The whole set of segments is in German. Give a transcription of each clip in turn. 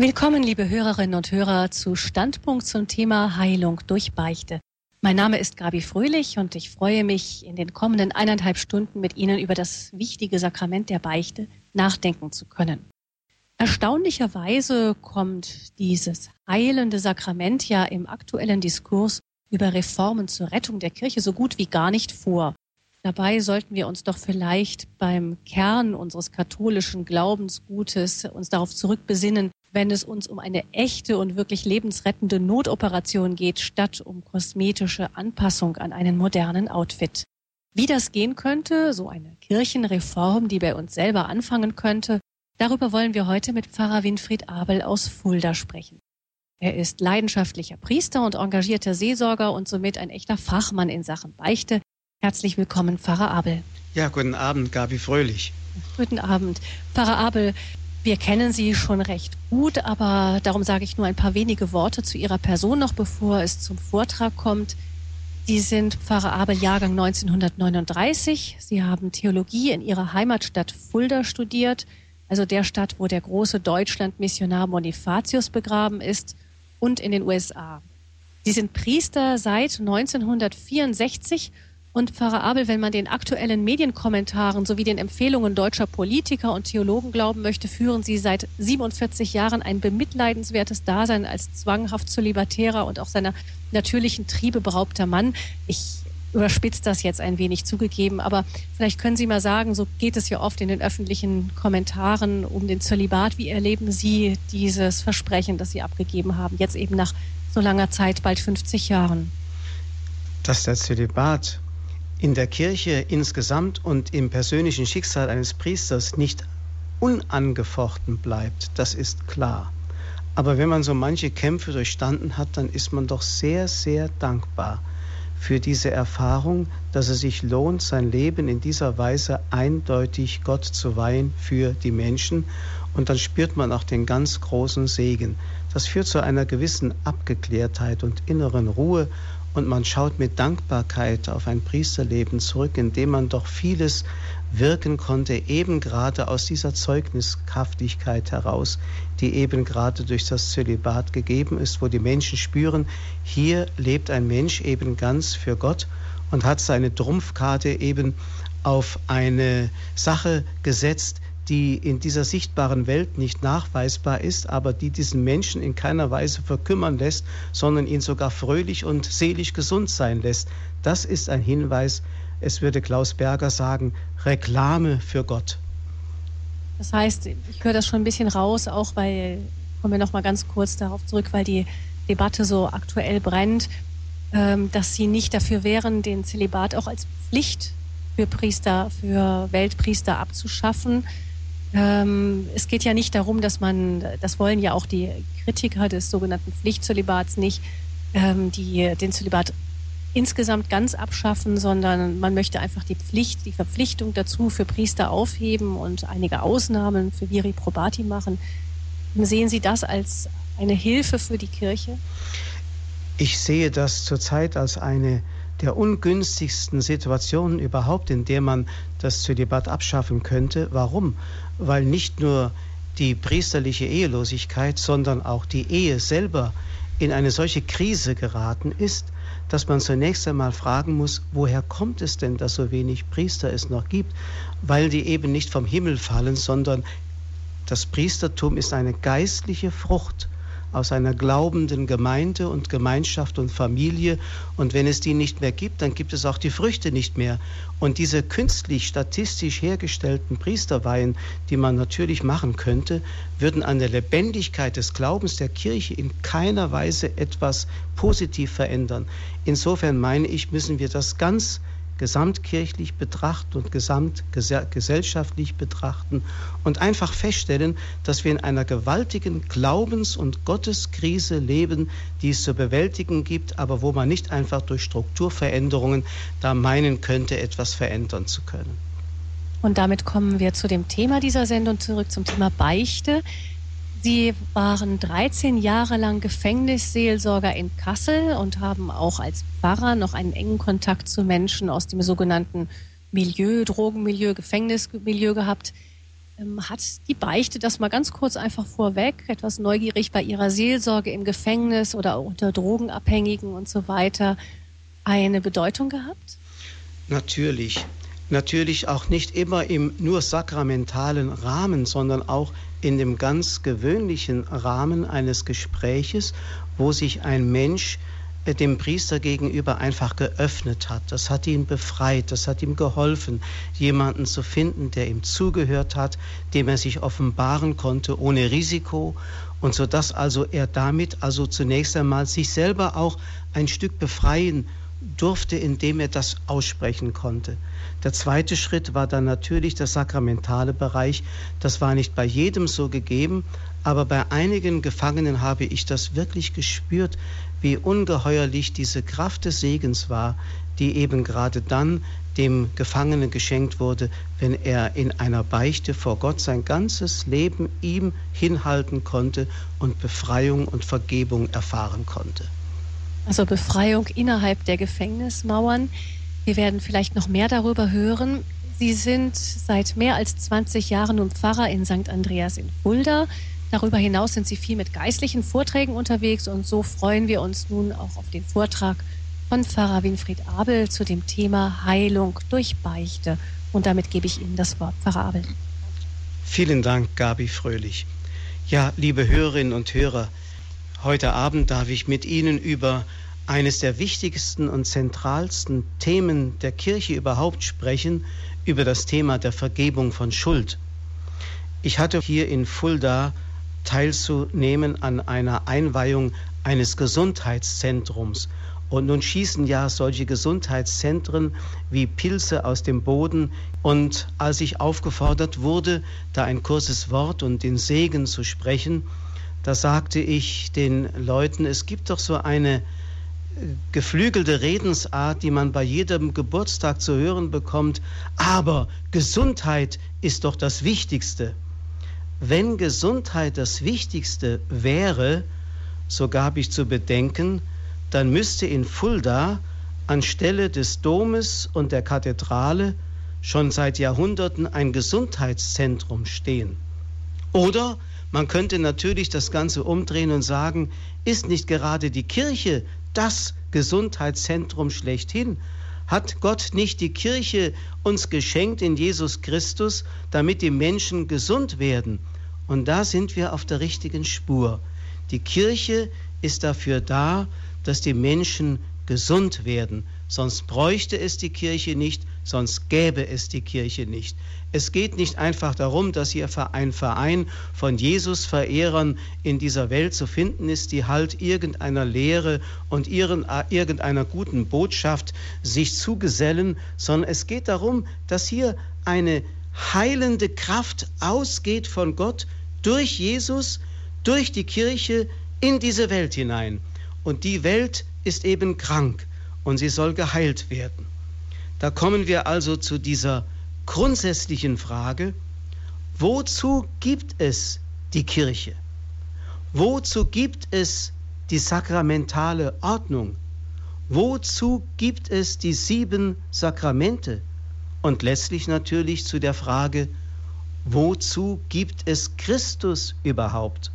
Willkommen, liebe Hörerinnen und Hörer, zu Standpunkt zum Thema Heilung durch Beichte. Mein Name ist Gabi Fröhlich und ich freue mich, in den kommenden eineinhalb Stunden mit Ihnen über das wichtige Sakrament der Beichte nachdenken zu können. Erstaunlicherweise kommt dieses heilende Sakrament ja im aktuellen Diskurs über Reformen zur Rettung der Kirche so gut wie gar nicht vor. Dabei sollten wir uns doch vielleicht beim Kern unseres katholischen Glaubensgutes uns darauf zurückbesinnen, wenn es uns um eine echte und wirklich lebensrettende Notoperation geht, statt um kosmetische Anpassung an einen modernen Outfit. Wie das gehen könnte, so eine Kirchenreform, die bei uns selber anfangen könnte, darüber wollen wir heute mit Pfarrer Winfried Abel aus Fulda sprechen. Er ist leidenschaftlicher Priester und engagierter Seelsorger und somit ein echter Fachmann in Sachen Beichte. Herzlich willkommen, Pfarrer Abel. Ja, guten Abend, Gabi Fröhlich. Guten Abend. Pfarrer Abel, wir kennen Sie schon recht gut, aber darum sage ich nur ein paar wenige Worte zu Ihrer Person noch, bevor es zum Vortrag kommt. Sie sind Pfarrer Abel Jahrgang 1939. Sie haben Theologie in Ihrer Heimatstadt Fulda studiert, also der Stadt, wo der große Deutschland-Missionar Bonifatius begraben ist, und in den USA. Sie sind Priester seit 1964 und Pfarrer Abel, wenn man den aktuellen Medienkommentaren sowie den Empfehlungen deutscher Politiker und Theologen glauben möchte, führen Sie seit 47 Jahren ein bemitleidenswertes Dasein als zwanghaft zölibatärer und auch seiner natürlichen Triebe beraubter Mann. Ich überspitzt das jetzt ein wenig zugegeben, aber vielleicht können Sie mal sagen, so geht es ja oft in den öffentlichen Kommentaren um den Zölibat. Wie erleben Sie dieses Versprechen, das Sie abgegeben haben, jetzt eben nach so langer Zeit, bald 50 Jahren? Dass der Zölibat in der Kirche insgesamt und im persönlichen Schicksal eines Priesters nicht unangefochten bleibt, das ist klar. Aber wenn man so manche Kämpfe durchstanden hat, dann ist man doch sehr, sehr dankbar für diese Erfahrung, dass es sich lohnt, sein Leben in dieser Weise eindeutig Gott zu weihen für die Menschen. Und dann spürt man auch den ganz großen Segen. Das führt zu einer gewissen Abgeklärtheit und inneren Ruhe und man schaut mit Dankbarkeit auf ein Priesterleben zurück, in dem man doch vieles wirken konnte, eben gerade aus dieser Zeugniskräftigkeit heraus, die eben gerade durch das Zölibat gegeben ist, wo die Menschen spüren, hier lebt ein Mensch eben ganz für Gott und hat seine Trumpfkarte eben auf eine Sache gesetzt, die in dieser sichtbaren Welt nicht nachweisbar ist, aber die diesen Menschen in keiner Weise verkümmern lässt, sondern ihn sogar fröhlich und selig gesund sein lässt. Das ist ein Hinweis, es würde Klaus Berger sagen, Reklame für Gott. Das heißt, ich höre das schon ein bisschen raus, auch weil, kommen wir noch mal ganz kurz darauf zurück, weil die Debatte so aktuell brennt, ähm, dass Sie nicht dafür wären, den Zölibat auch als Pflicht für Priester, für Weltpriester abzuschaffen, ähm, es geht ja nicht darum, dass man, das wollen ja auch die Kritiker des sogenannten Pflichtzölibats nicht, ähm, die den Zölibat insgesamt ganz abschaffen, sondern man möchte einfach die Pflicht, die Verpflichtung dazu für Priester aufheben und einige Ausnahmen für Viri Probati machen. Sehen Sie das als eine Hilfe für die Kirche? Ich sehe das zurzeit als eine der ungünstigsten Situationen überhaupt, in der man das Zölibat abschaffen könnte. Warum? Weil nicht nur die priesterliche Ehelosigkeit, sondern auch die Ehe selber in eine solche Krise geraten ist, dass man zunächst einmal fragen muss, woher kommt es denn, dass so wenig Priester es noch gibt? Weil die eben nicht vom Himmel fallen, sondern das Priestertum ist eine geistliche Frucht aus einer glaubenden Gemeinde und Gemeinschaft und Familie. Und wenn es die nicht mehr gibt, dann gibt es auch die Früchte nicht mehr. Und diese künstlich statistisch hergestellten Priesterweihen, die man natürlich machen könnte, würden an der Lebendigkeit des Glaubens der Kirche in keiner Weise etwas positiv verändern. Insofern meine ich, müssen wir das ganz gesamtkirchlich betrachten und gesamtgesellschaftlich betrachten und einfach feststellen, dass wir in einer gewaltigen Glaubens- und Gotteskrise leben, die es zu bewältigen gibt, aber wo man nicht einfach durch Strukturveränderungen da meinen könnte, etwas verändern zu können. Und damit kommen wir zu dem Thema dieser Sendung zurück, zum Thema Beichte. Sie waren 13 Jahre lang Gefängnisseelsorger in Kassel und haben auch als Pfarrer noch einen engen Kontakt zu Menschen aus dem sogenannten Milieu, Drogenmilieu, Gefängnismilieu gehabt. ähm, hat die Beichte das mal ganz kurz einfach vorweg, etwas neugierig bei ihrer Seelsorge im Gefängnis oder unter Drogenabhängigen und so weiter eine Bedeutung gehabt? Natürlich. Natürlich auch nicht immer im nur sakramentalen Rahmen, sondern auch in dem ganz gewöhnlichen Rahmen eines Gespräches, wo sich ein Mensch äh, dem Priester gegenüber einfach geöffnet hat. Das hat ihn befreit, das hat ihm geholfen, jemanden zu finden, der ihm zugehört hat, dem er sich offenbaren konnte ohne Risiko und so dass also er damit also zunächst einmal sich selber auch ein Stück befreien durfte, indem er das aussprechen konnte. Der zweite Schritt war dann natürlich der sakramentale Bereich. Das war nicht bei jedem so gegeben, aber bei einigen Gefangenen habe ich das wirklich gespürt, wie ungeheuerlich diese Kraft des Segens war, die eben gerade dann dem Gefangenen geschenkt wurde, wenn er in einer Beichte vor Gott sein ganzes Leben ihm hinhalten konnte und Befreiung und Vergebung erfahren konnte. Also Befreiung innerhalb der Gefängnismauern. Wir werden vielleicht noch mehr darüber hören. Sie sind seit mehr als 20 Jahren nun Pfarrer in St. Andreas in Fulda. Darüber hinaus sind Sie viel mit geistlichen Vorträgen unterwegs und so freuen wir uns nun auch auf den Vortrag von Pfarrer Winfried Abel zu dem Thema Heilung durch Beichte. Und damit gebe ich Ihnen das Wort, Pfarrer Abel. Vielen Dank, Gabi Fröhlich. Ja, liebe Hörerinnen und Hörer, heute Abend darf ich mit Ihnen über eines der wichtigsten und zentralsten Themen der Kirche überhaupt sprechen, über das Thema der Vergebung von Schuld. Ich hatte hier in Fulda teilzunehmen an einer Einweihung eines Gesundheitszentrums. Und nun schießen ja solche Gesundheitszentren wie Pilze aus dem Boden. Und als ich aufgefordert wurde, da ein kurzes Wort und den Segen zu sprechen, da sagte ich den Leuten, es gibt doch so eine äh, geflügelte Redensart, die man bei jedem Geburtstag zu hören bekommt, aber Gesundheit ist doch das Wichtigste. Wenn Gesundheit das Wichtigste wäre, so gab ich zu bedenken, dann müsste in Fulda anstelle des Domes und der Kathedrale schon seit Jahrhunderten ein Gesundheitszentrum stehen. Oder man könnte natürlich das Ganze umdrehen und sagen, ist nicht gerade die Kirche das Gesundheitszentrum schlechthin? Hat Gott nicht die Kirche uns geschenkt in Jesus Christus, damit die Menschen gesund werden? Und da sind wir auf der richtigen Spur. Die Kirche ist dafür da, dass die Menschen gesund werden. Sonst bräuchte es die Kirche nicht, sonst gäbe es die Kirche nicht. Es geht nicht einfach darum, dass hier ein Verein von Jesus-Verehrern in dieser Welt zu finden ist, die halt irgendeiner Lehre und äh, irgendeiner guten Botschaft sich zugesellen, sondern es geht darum, dass hier eine heilende Kraft ausgeht von Gott durch Jesus, durch die Kirche in diese Welt hinein. Und die Welt ist eben krank und sie soll geheilt werden. Da kommen wir also zu dieser grundsätzlichen Frage, wozu gibt es die Kirche? Wozu gibt es die sakramentale Ordnung? Wozu gibt es die sieben Sakramente? Und letztlich natürlich zu der Frage, wozu gibt es Christus überhaupt?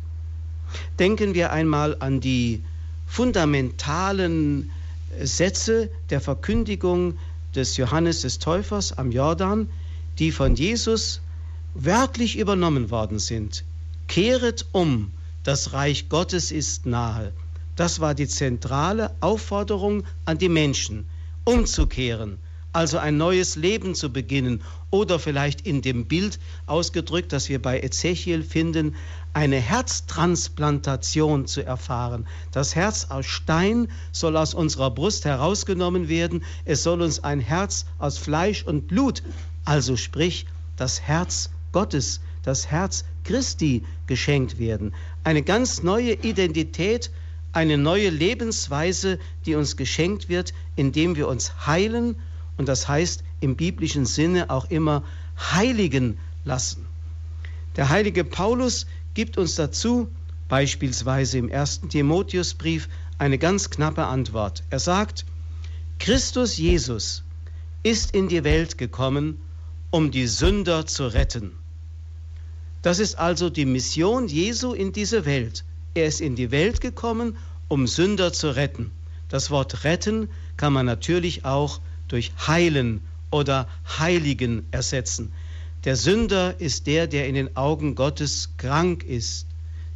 Denken wir einmal an die fundamentalen Sätze der Verkündigung des Johannes des Täufers am Jordan, die von Jesus wörtlich übernommen worden sind. Kehret um, das Reich Gottes ist nahe. Das war die zentrale Aufforderung an die Menschen, umzukehren, also ein neues Leben zu beginnen oder vielleicht in dem Bild ausgedrückt, das wir bei Ezechiel finden, eine Herztransplantation zu erfahren. Das Herz aus Stein soll aus unserer Brust herausgenommen werden. Es soll uns ein Herz aus Fleisch und Blut, also sprich das Herz Gottes, das Herz Christi geschenkt werden. Eine ganz neue Identität, eine neue Lebensweise, die uns geschenkt wird, indem wir uns heilen und das heißt im biblischen Sinne auch immer heiligen lassen. Der heilige Paulus gibt uns dazu beispielsweise im ersten Timotheusbrief eine ganz knappe Antwort. Er sagt, Christus Jesus ist in die Welt gekommen, um die Sünder zu retten. Das ist also die Mission Jesu in diese Welt. Er ist in die Welt gekommen, um Sünder zu retten. Das Wort retten kann man natürlich auch durch heilen oder heiligen ersetzen. Der Sünder ist der, der in den Augen Gottes krank ist,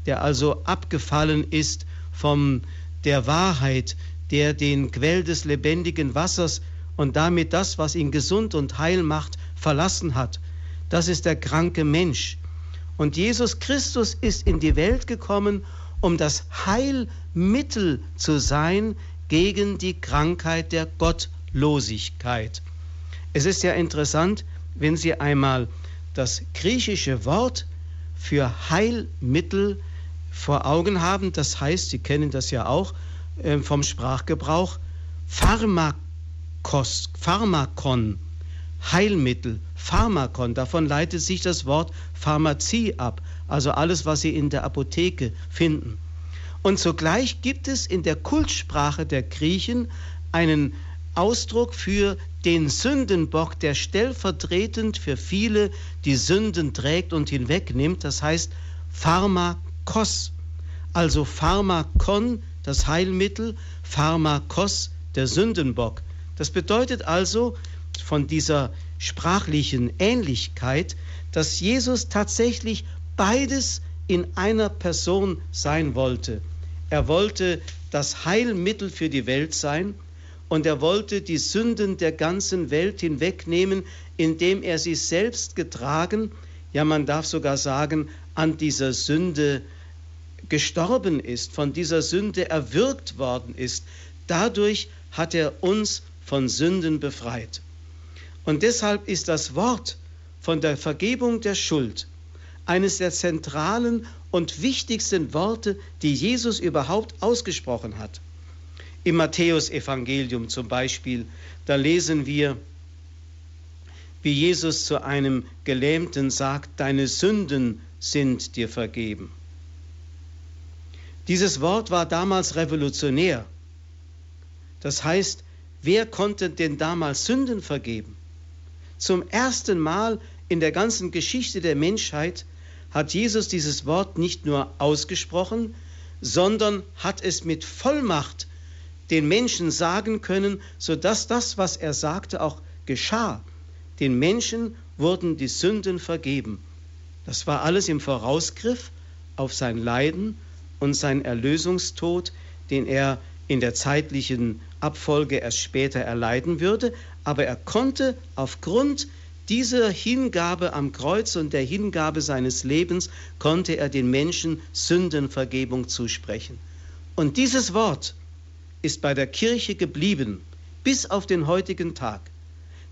der also abgefallen ist von der Wahrheit, der den Quell des lebendigen Wassers und damit das, was ihn gesund und heil macht, verlassen hat. Das ist der kranke Mensch. Und Jesus Christus ist in die Welt gekommen, um das Heilmittel zu sein gegen die Krankheit der Gottlosigkeit. Es ist ja interessant, wenn Sie einmal das griechische Wort für Heilmittel vor Augen haben. Das heißt, Sie kennen das ja auch äh, vom Sprachgebrauch, Pharmakos, Pharmakon, Heilmittel, Pharmakon. Davon leitet sich das Wort Pharmazie ab, also alles, was Sie in der Apotheke finden. Und zugleich gibt es in der Kultsprache der Griechen einen Ausdruck für den Sündenbock, der stellvertretend für viele die Sünden trägt und hinwegnimmt. Das heißt Pharmakos, also Pharmakon, das Heilmittel, Pharmakos, der Sündenbock. Das bedeutet also von dieser sprachlichen Ähnlichkeit, dass Jesus tatsächlich beides in einer Person sein wollte. Er wollte das Heilmittel für die Welt sein und er wollte die Sünden der ganzen Welt hinwegnehmen, indem er sie selbst getragen, ja man darf sogar sagen, an dieser Sünde gestorben ist, von dieser Sünde erwürgt worden ist. Dadurch hat er uns von Sünden befreit. Und deshalb ist das Wort von der Vergebung der Schuld eines der zentralen und wichtigsten Worte, die Jesus überhaupt ausgesprochen hat. Im Matthäusevangelium zum Beispiel, da lesen wir, wie Jesus zu einem Gelähmten sagt, deine Sünden sind dir vergeben. Dieses Wort war damals revolutionär. Das heißt, wer konnte denn damals Sünden vergeben? Zum ersten Mal in der ganzen Geschichte der Menschheit hat Jesus dieses Wort nicht nur ausgesprochen, sondern hat es mit Vollmacht den Menschen sagen können, sodass das, was er sagte, auch geschah. Den Menschen wurden die Sünden vergeben. Das war alles im Vorausgriff auf sein Leiden und sein Erlösungstod, den er in der zeitlichen Abfolge erst später erleiden würde, aber er konnte aufgrund dieser Hingabe am Kreuz und der Hingabe seines Lebens konnte er den Menschen Sündenvergebung zusprechen. Und dieses Wort ist bei der Kirche geblieben bis auf den heutigen Tag.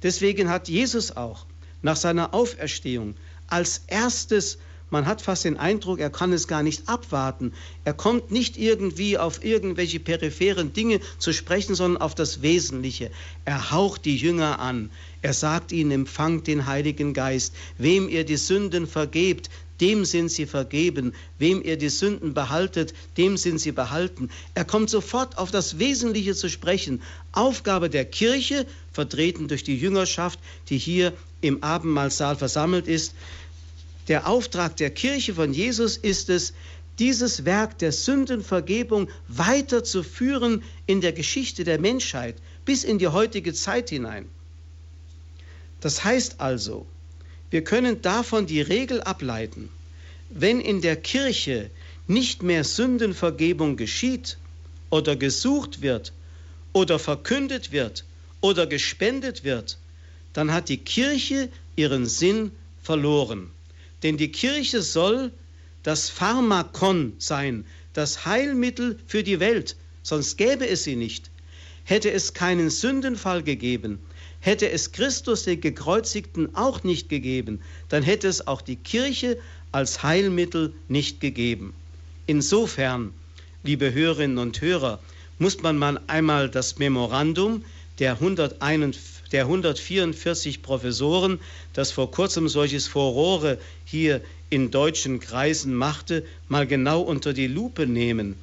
Deswegen hat Jesus auch nach seiner Auferstehung als erstes man hat fast den Eindruck, er kann es gar nicht abwarten. Er kommt nicht irgendwie auf irgendwelche peripheren Dinge zu sprechen, sondern auf das Wesentliche. Er haucht die Jünger an. Er sagt ihnen, empfangt den Heiligen Geist. Wem ihr die Sünden vergebt, dem sind sie vergeben. Wem ihr die Sünden behaltet, dem sind sie behalten. Er kommt sofort auf das Wesentliche zu sprechen. Aufgabe der Kirche, vertreten durch die Jüngerschaft, die hier im Abendmahlsaal versammelt ist, der Auftrag der Kirche von Jesus ist es, dieses Werk der Sündenvergebung weiterzuführen in der Geschichte der Menschheit bis in die heutige Zeit hinein. Das heißt also, wir können davon die Regel ableiten, wenn in der Kirche nicht mehr Sündenvergebung geschieht oder gesucht wird oder verkündet wird oder gespendet wird, dann hat die Kirche ihren Sinn verloren. Denn die Kirche soll das Pharmakon sein, das Heilmittel für die Welt, sonst gäbe es sie nicht. Hätte es keinen Sündenfall gegeben, hätte es Christus den Gekreuzigten auch nicht gegeben, dann hätte es auch die Kirche als Heilmittel nicht gegeben. Insofern, liebe Hörerinnen und Hörer, muss man mal einmal das Memorandum der 141 der 144 Professoren, das vor kurzem solches Furore hier in deutschen Kreisen machte, mal genau unter die Lupe nehmen.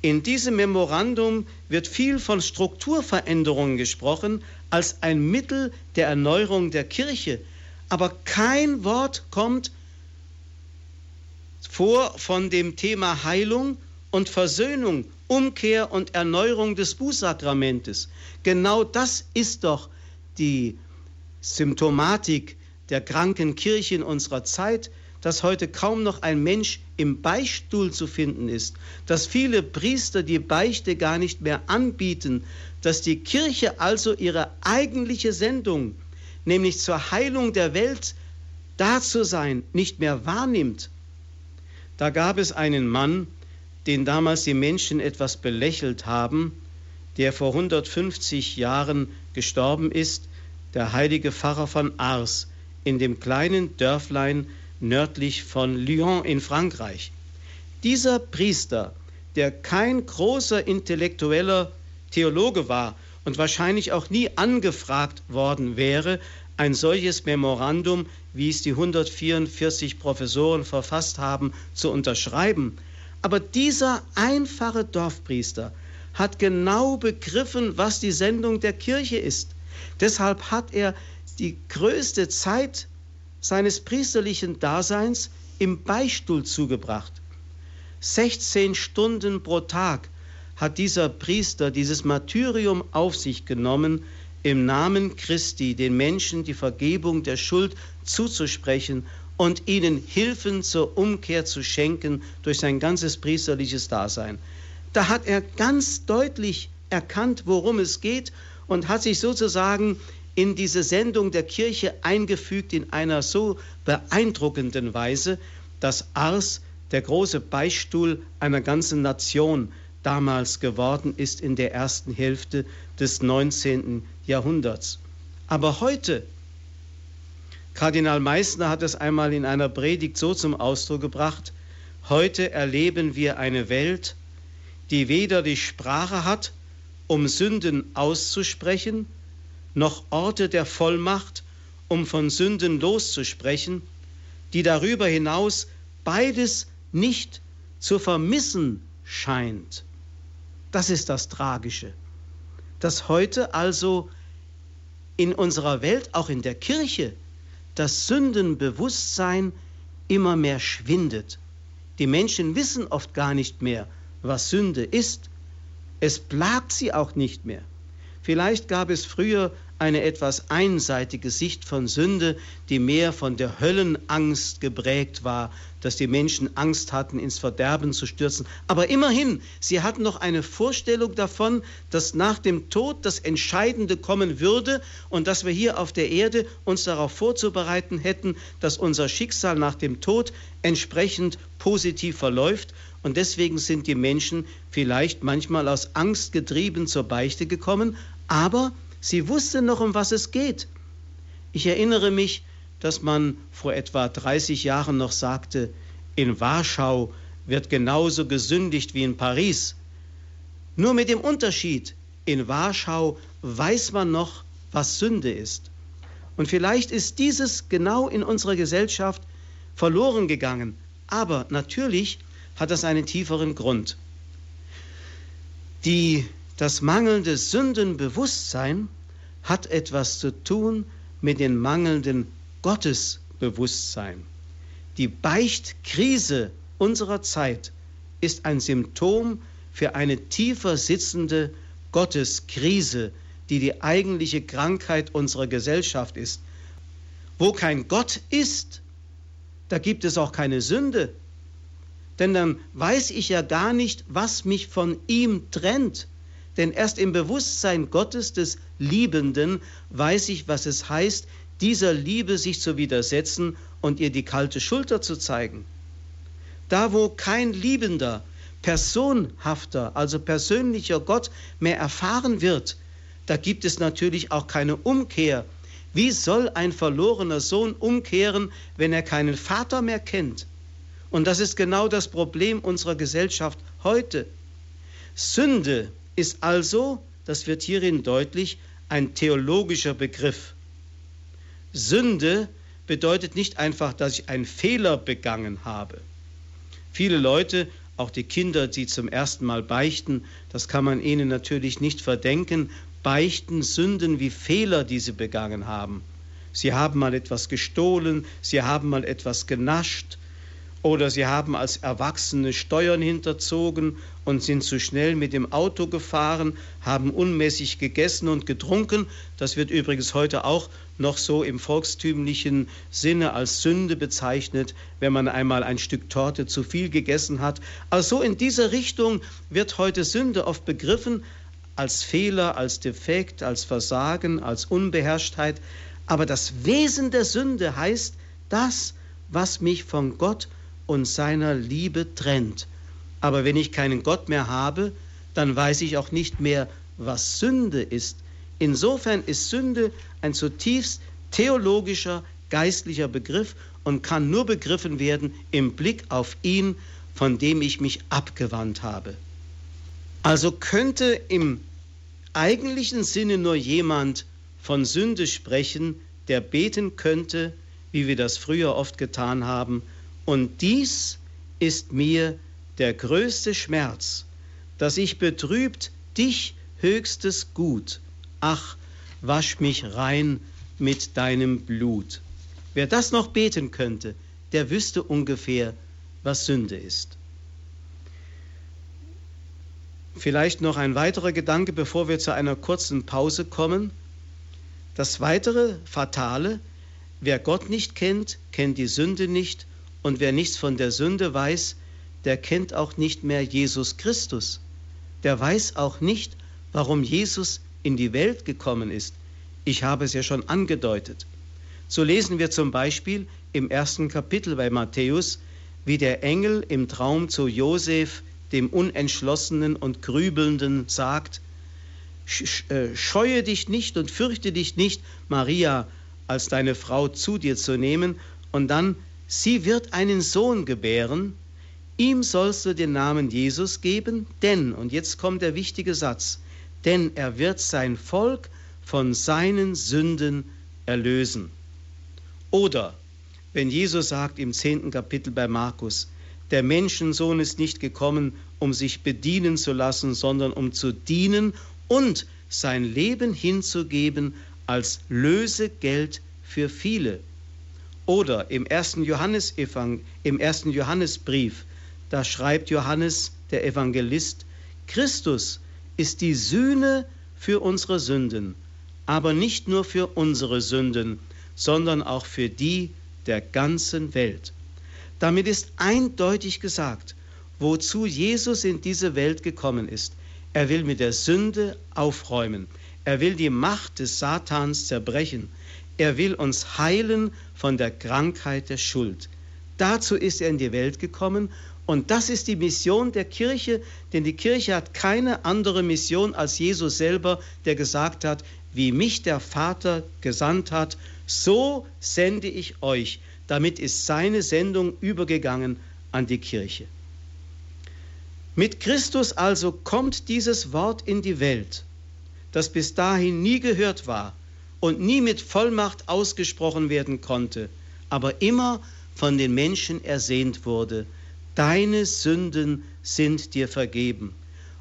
In diesem Memorandum wird viel von Strukturveränderungen gesprochen als ein Mittel der Erneuerung der Kirche, aber kein Wort kommt vor von dem Thema Heilung und Versöhnung, Umkehr und Erneuerung des Bußsakramentes. Genau das ist doch die Symptomatik der kranken Kirche in unserer Zeit, dass heute kaum noch ein Mensch im Beichtstuhl zu finden ist, dass viele Priester die Beichte gar nicht mehr anbieten, dass die Kirche also ihre eigentliche Sendung, nämlich zur Heilung der Welt, da zu sein, nicht mehr wahrnimmt. Da gab es einen Mann, den damals die Menschen etwas belächelt haben, der vor 150 Jahren gestorben ist, der heilige Pfarrer von Ars in dem kleinen Dörflein nördlich von Lyon in Frankreich. Dieser Priester, der kein großer intellektueller Theologe war und wahrscheinlich auch nie angefragt worden wäre, ein solches Memorandum, wie es die 144 Professoren verfasst haben, zu unterschreiben. Aber dieser einfache Dorfpriester hat genau begriffen, was die Sendung der Kirche ist. Deshalb hat er die größte Zeit seines priesterlichen Daseins im Beistuhl zugebracht. 16 Stunden pro Tag hat dieser Priester dieses Martyrium auf sich genommen, im Namen Christi den Menschen die Vergebung der Schuld zuzusprechen und ihnen Hilfen zur Umkehr zu schenken durch sein ganzes priesterliches Dasein. Da hat er ganz deutlich erkannt, worum es geht und hat sich sozusagen in diese Sendung der Kirche eingefügt in einer so beeindruckenden Weise, dass Ars der große Beistuhl einer ganzen Nation damals geworden ist in der ersten Hälfte des 19. Jahrhunderts. Aber heute, Kardinal Meissner hat es einmal in einer Predigt so zum Ausdruck gebracht, heute erleben wir eine Welt, die weder die Sprache hat, um Sünden auszusprechen, noch Orte der Vollmacht, um von Sünden loszusprechen, die darüber hinaus beides nicht zu vermissen scheint. Das ist das Tragische, dass heute also in unserer Welt, auch in der Kirche, das Sündenbewusstsein immer mehr schwindet. Die Menschen wissen oft gar nicht mehr, was Sünde ist. Es plagt sie auch nicht mehr. Vielleicht gab es früher eine etwas einseitige Sicht von Sünde, die mehr von der Höllenangst geprägt war, dass die Menschen Angst hatten, ins Verderben zu stürzen. Aber immerhin, sie hatten noch eine Vorstellung davon, dass nach dem Tod das Entscheidende kommen würde und dass wir hier auf der Erde uns darauf vorzubereiten hätten, dass unser Schicksal nach dem Tod entsprechend positiv verläuft. Und deswegen sind die Menschen vielleicht manchmal aus Angst getrieben zur Beichte gekommen, aber sie wusste noch, um was es geht. Ich erinnere mich, dass man vor etwa 30 Jahren noch sagte, in Warschau wird genauso gesündigt wie in Paris. Nur mit dem Unterschied, in Warschau weiß man noch, was Sünde ist. Und vielleicht ist dieses genau in unserer Gesellschaft verloren gegangen. Aber natürlich hat das einen tieferen Grund. Die das mangelnde Sündenbewusstsein hat etwas zu tun mit dem mangelnden Gottesbewusstsein. Die Beichtkrise unserer Zeit ist ein Symptom für eine tiefer sitzende Gotteskrise, die die eigentliche Krankheit unserer Gesellschaft ist. Wo kein Gott ist, da gibt es auch keine Sünde. Denn dann weiß ich ja gar nicht, was mich von ihm trennt. Denn erst im Bewusstsein Gottes des Liebenden weiß ich, was es heißt, dieser Liebe sich zu widersetzen und ihr die kalte Schulter zu zeigen. Da, wo kein liebender, personhafter, also persönlicher Gott mehr erfahren wird, da gibt es natürlich auch keine Umkehr. Wie soll ein verlorener Sohn umkehren, wenn er keinen Vater mehr kennt? Und das ist genau das Problem unserer Gesellschaft heute. Sünde ist also, das wird hierin deutlich, ein theologischer Begriff. Sünde bedeutet nicht einfach, dass ich einen Fehler begangen habe. Viele Leute, auch die Kinder, die zum ersten Mal beichten, das kann man ihnen natürlich nicht verdenken, beichten Sünden wie Fehler, die sie begangen haben. Sie haben mal etwas gestohlen, sie haben mal etwas genascht Oder sie haben als Erwachsene Steuern hinterzogen und sind zu schnell mit dem Auto gefahren, haben unmäßig gegessen und getrunken. Das wird übrigens heute auch noch so im volkstümlichen Sinne als Sünde bezeichnet, wenn man einmal ein Stück Torte zu viel gegessen hat. Also in dieser Richtung wird heute Sünde oft begriffen als Fehler, als Defekt, als Versagen, als Unbeherrschtheit. Aber das Wesen der Sünde heißt das, was mich von Gott und seiner Liebe trennt. Aber wenn ich keinen Gott mehr habe, dann weiß ich auch nicht mehr, was Sünde ist. Insofern ist Sünde ein zutiefst theologischer, geistlicher Begriff und kann nur begriffen werden im Blick auf ihn, von dem ich mich abgewandt habe. Also könnte im eigentlichen Sinne nur jemand von Sünde sprechen, der beten könnte, wie wir das früher oft getan haben, und dies ist mir der größte Schmerz, dass ich betrübt dich höchstes Gut. Ach, wasch mich rein mit deinem Blut. Wer das noch beten könnte, der wüsste ungefähr, was Sünde ist. Vielleicht noch ein weiterer Gedanke, bevor wir zu einer kurzen Pause kommen. Das weitere Fatale, wer Gott nicht kennt, kennt die Sünde nicht und wer nichts von der Sünde weiß, der kennt auch nicht mehr Jesus Christus. Der weiß auch nicht, warum Jesus in die Welt gekommen ist. Ich habe es ja schon angedeutet. So lesen wir zum Beispiel im ersten Kapitel bei Matthäus, wie der Engel im Traum zu Josef, dem Unentschlossenen und Grübelnden, sagt, äh, Scheue dich nicht und fürchte dich nicht, Maria als deine Frau zu dir zu nehmen, und dann Sie wird einen Sohn gebären, ihm sollst du den Namen Jesus geben, denn, und jetzt kommt der wichtige Satz, denn er wird sein Volk von seinen Sünden erlösen. Oder, wenn Jesus sagt im zehnten Kapitel bei Markus, der Menschensohn ist nicht gekommen, um sich bedienen zu lassen, sondern um zu dienen und sein Leben hinzugeben als Lösegeld für viele. Oder im ersten, im ersten Johannesbrief, da schreibt Johannes, der Evangelist, Christus ist die Sühne für unsere Sünden, aber nicht nur für unsere Sünden, sondern auch für die der ganzen Welt. Damit ist eindeutig gesagt, wozu Jesus in diese Welt gekommen ist. Er will mit der Sünde aufräumen. Er will die Macht des Satans zerbrechen. Er will uns heilen von der Krankheit der Schuld. Dazu ist er in die Welt gekommen und das ist die Mission der Kirche, denn die Kirche hat keine andere Mission als Jesus selber, der gesagt hat, wie mich der Vater gesandt hat, so sende ich euch. Damit ist seine Sendung übergegangen an die Kirche. Mit Christus also kommt dieses Wort in die Welt, das bis dahin nie gehört war, und nie mit Vollmacht ausgesprochen werden konnte, aber immer von den Menschen ersehnt wurde. Deine Sünden sind dir vergeben.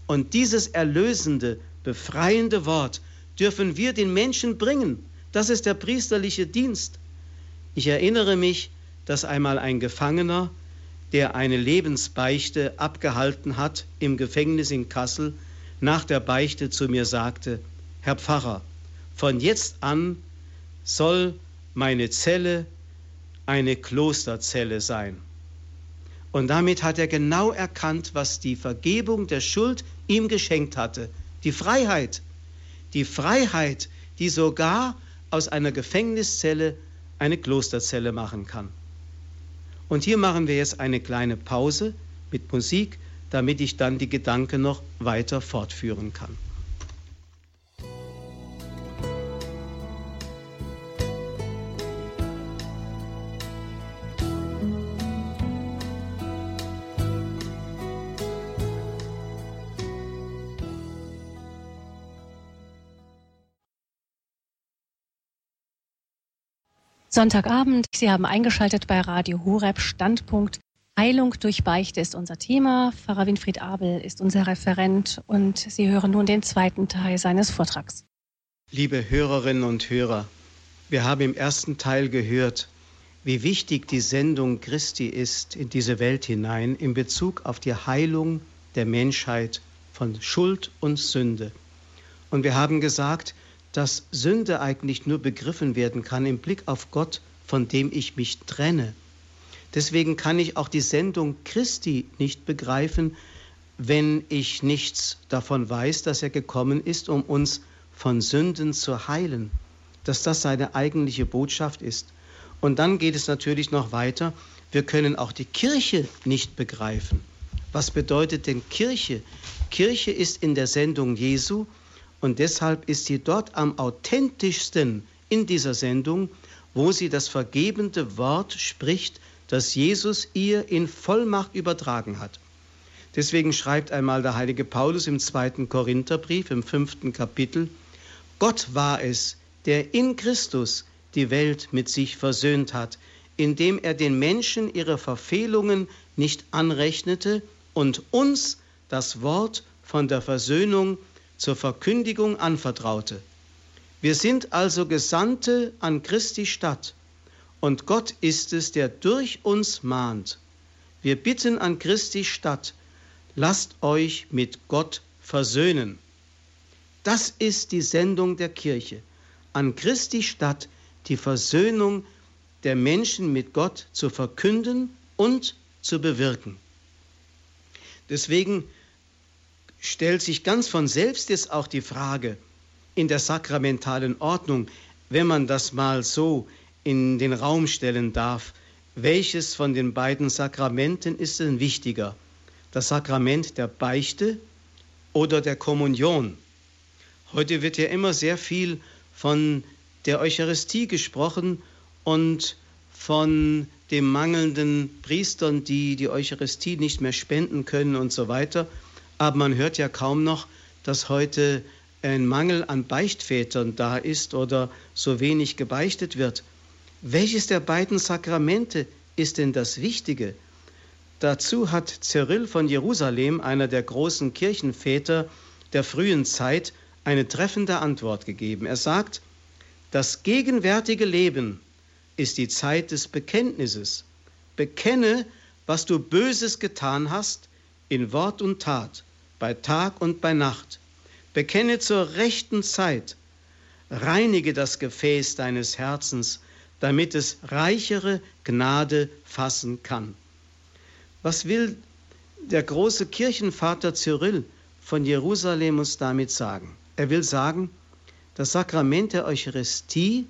Und dieses erlösende, befreiende Wort dürfen wir den Menschen bringen. Das ist der priesterliche Dienst. Ich erinnere mich, dass einmal ein Gefangener, der eine Lebensbeichte abgehalten hat im Gefängnis in Kassel, nach der Beichte zu mir sagte, Herr Pfarrer, von jetzt an soll meine Zelle eine Klosterzelle sein. Und damit hat er genau erkannt, was die Vergebung der Schuld ihm geschenkt hatte. Die Freiheit. Die Freiheit, die sogar aus einer Gefängniszelle eine Klosterzelle machen kann. Und hier machen wir jetzt eine kleine Pause mit Musik, damit ich dann die Gedanken noch weiter fortführen kann. Sonntagabend. Sie haben eingeschaltet bei Radio Horeb Standpunkt. Heilung durch Beichte ist unser Thema. Pfarrer Winfried Abel ist unser Referent und Sie hören nun den zweiten Teil seines Vortrags. Liebe Hörerinnen und Hörer, wir haben im ersten Teil gehört, wie wichtig die Sendung Christi ist in diese Welt hinein in Bezug auf die Heilung der Menschheit von Schuld und Sünde. Und wir haben gesagt, dass Sünde eigentlich nur begriffen werden kann im Blick auf Gott, von dem ich mich trenne. Deswegen kann ich auch die Sendung Christi nicht begreifen, wenn ich nichts davon weiß, dass er gekommen ist, um uns von Sünden zu heilen, dass das seine eigentliche Botschaft ist. Und dann geht es natürlich noch weiter. Wir können auch die Kirche nicht begreifen. Was bedeutet denn Kirche? Kirche ist in der Sendung Jesu und deshalb ist sie dort am authentischsten in dieser Sendung, wo sie das vergebende Wort spricht, das Jesus ihr in Vollmacht übertragen hat. Deswegen schreibt einmal der heilige Paulus im zweiten Korintherbrief im fünften Kapitel, Gott war es, der in Christus die Welt mit sich versöhnt hat, indem er den Menschen ihre Verfehlungen nicht anrechnete und uns das Wort von der Versöhnung zur Verkündigung anvertraute. Wir sind also Gesandte an Christi Stadt, und Gott ist es, der durch uns mahnt. Wir bitten an Christi Stadt, lasst euch mit Gott versöhnen. Das ist die Sendung der Kirche, an Christi Stadt die Versöhnung der Menschen mit Gott zu verkünden und zu bewirken. Deswegen stellt sich ganz von selbst jetzt auch die Frage in der sakramentalen Ordnung, wenn man das mal so in den Raum stellen darf, welches von den beiden Sakramenten ist denn wichtiger? Das Sakrament der Beichte oder der Kommunion? Heute wird ja immer sehr viel von der Eucharistie gesprochen und von dem mangelnden Priestern, die die Eucharistie nicht mehr spenden können und so weiter. Aber man hört ja kaum noch, dass heute ein Mangel an Beichtvätern da ist oder so wenig gebeichtet wird. Welches der beiden Sakramente ist denn das Wichtige? Dazu hat Cyril von Jerusalem, einer der großen Kirchenväter der frühen Zeit, eine treffende Antwort gegeben. Er sagt, das gegenwärtige Leben ist die Zeit des Bekenntnisses. Bekenne, was du Böses getan hast, in Wort und Tat, bei Tag und bei Nacht. Bekenne zur rechten Zeit. Reinige das Gefäß deines Herzens, damit es reichere Gnade fassen kann. Was will der große Kirchenvater Cyril von Jerusalem uns damit sagen? Er will sagen, das Sakrament der Eucharistie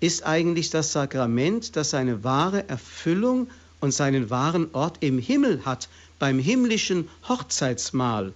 ist eigentlich das Sakrament, das seine wahre Erfüllung und seinen wahren Ort im Himmel hat, beim himmlischen Hochzeitsmahl.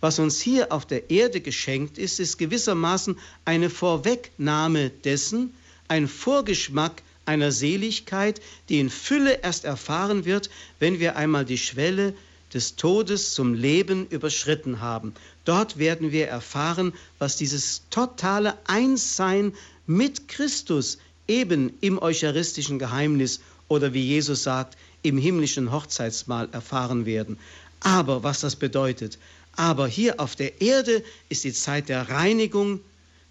Was uns hier auf der Erde geschenkt ist, ist gewissermaßen eine Vorwegnahme dessen, ein Vorgeschmack einer Seligkeit, die in Fülle erst erfahren wird, wenn wir einmal die Schwelle des Todes zum Leben überschritten haben. Dort werden wir erfahren, was dieses totale Einssein mit Christus eben im eucharistischen Geheimnis oder wie Jesus sagt, im himmlischen Hochzeitsmahl erfahren werden. Aber was das bedeutet, aber hier auf der Erde ist die Zeit der Reinigung,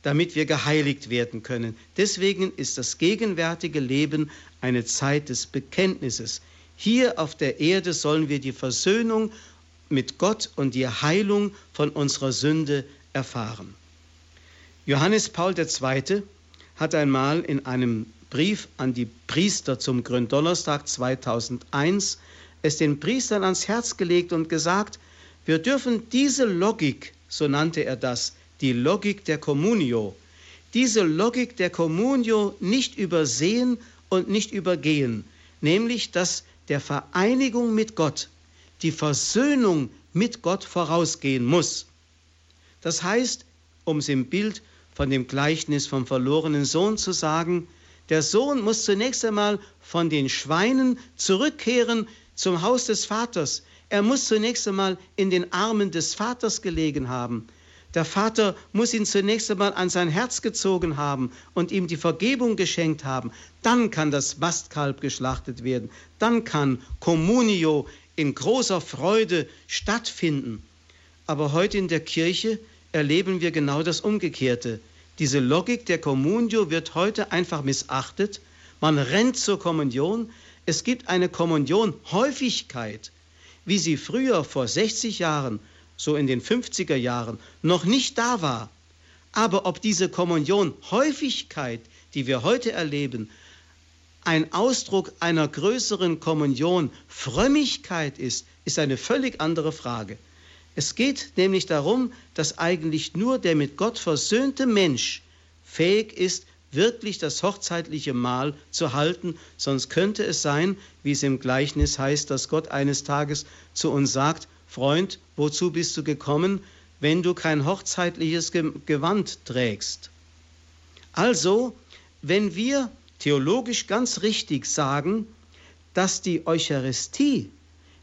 damit wir geheiligt werden können. Deswegen ist das gegenwärtige Leben eine Zeit des Bekenntnisses. Hier auf der Erde sollen wir die Versöhnung mit Gott und die Heilung von unserer Sünde erfahren. Johannes Paul II. hat einmal in einem Brief an die Priester zum Gründonnerstag 2001 es den Priestern ans Herz gelegt und gesagt, wir dürfen diese Logik, so nannte er das, die Logik der Communio, diese Logik der Communio nicht übersehen und nicht übergehen, nämlich dass der Vereinigung mit Gott die Versöhnung mit Gott vorausgehen muss. Das heißt, um es im Bild von dem Gleichnis vom verlorenen Sohn zu sagen, der Sohn muss zunächst einmal von den Schweinen zurückkehren zum Haus des Vaters. Er muss zunächst einmal in den Armen des Vaters gelegen haben. Der Vater muss ihn zunächst einmal an sein Herz gezogen haben und ihm die Vergebung geschenkt haben. Dann kann das Mastkalb geschlachtet werden. Dann kann Communio in großer Freude stattfinden. Aber heute in der Kirche erleben wir genau das Umgekehrte. Diese Logik der Communio wird heute einfach missachtet. Man rennt zur Kommunion. Es gibt eine Kommunionhäufigkeit, wie sie früher vor 60 Jahren, so in den 50er Jahren, noch nicht da war. Aber ob diese Kommunionhäufigkeit, die wir heute erleben, ein Ausdruck einer größeren Kommunion Frömmigkeit ist, ist eine völlig andere Frage. Es geht nämlich darum, dass eigentlich nur der mit Gott versöhnte Mensch fähig ist, wirklich das hochzeitliche Mahl zu halten, sonst könnte es sein, wie es im Gleichnis heißt, dass Gott eines Tages zu uns sagt, Freund, wozu bist du gekommen, wenn du kein hochzeitliches Gewand trägst? Also, wenn wir theologisch ganz richtig sagen, dass die Eucharistie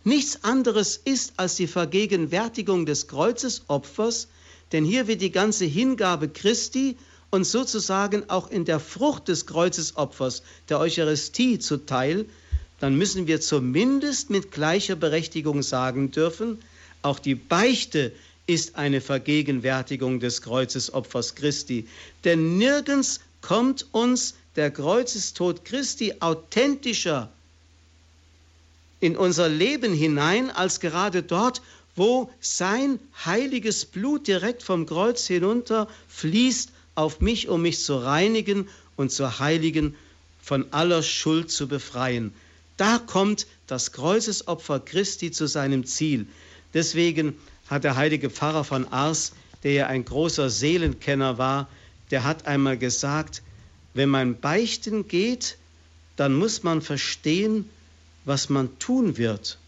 nichts anderes ist als die Vergegenwärtigung des Kreuzesopfers, denn hier wird die ganze Hingabe Christi und sozusagen auch in der Frucht des Kreuzesopfers, der Eucharistie zuteil, dann müssen wir zumindest mit gleicher Berechtigung sagen dürfen, auch die Beichte ist eine Vergegenwärtigung des Kreuzesopfers Christi. Denn nirgends kommt uns der Kreuzestod Christi authentischer in unser Leben hinein, als gerade dort, wo sein heiliges Blut direkt vom Kreuz hinunter fließt auf mich, um mich zu reinigen und zu heiligen, von aller Schuld zu befreien. Da kommt das Kreuzesopfer Christi zu seinem Ziel. Deswegen hat der heilige Pfarrer von Ars, der ja ein großer Seelenkenner war, der hat einmal gesagt, wenn man beichten geht, dann muss man verstehen, was man tun wird.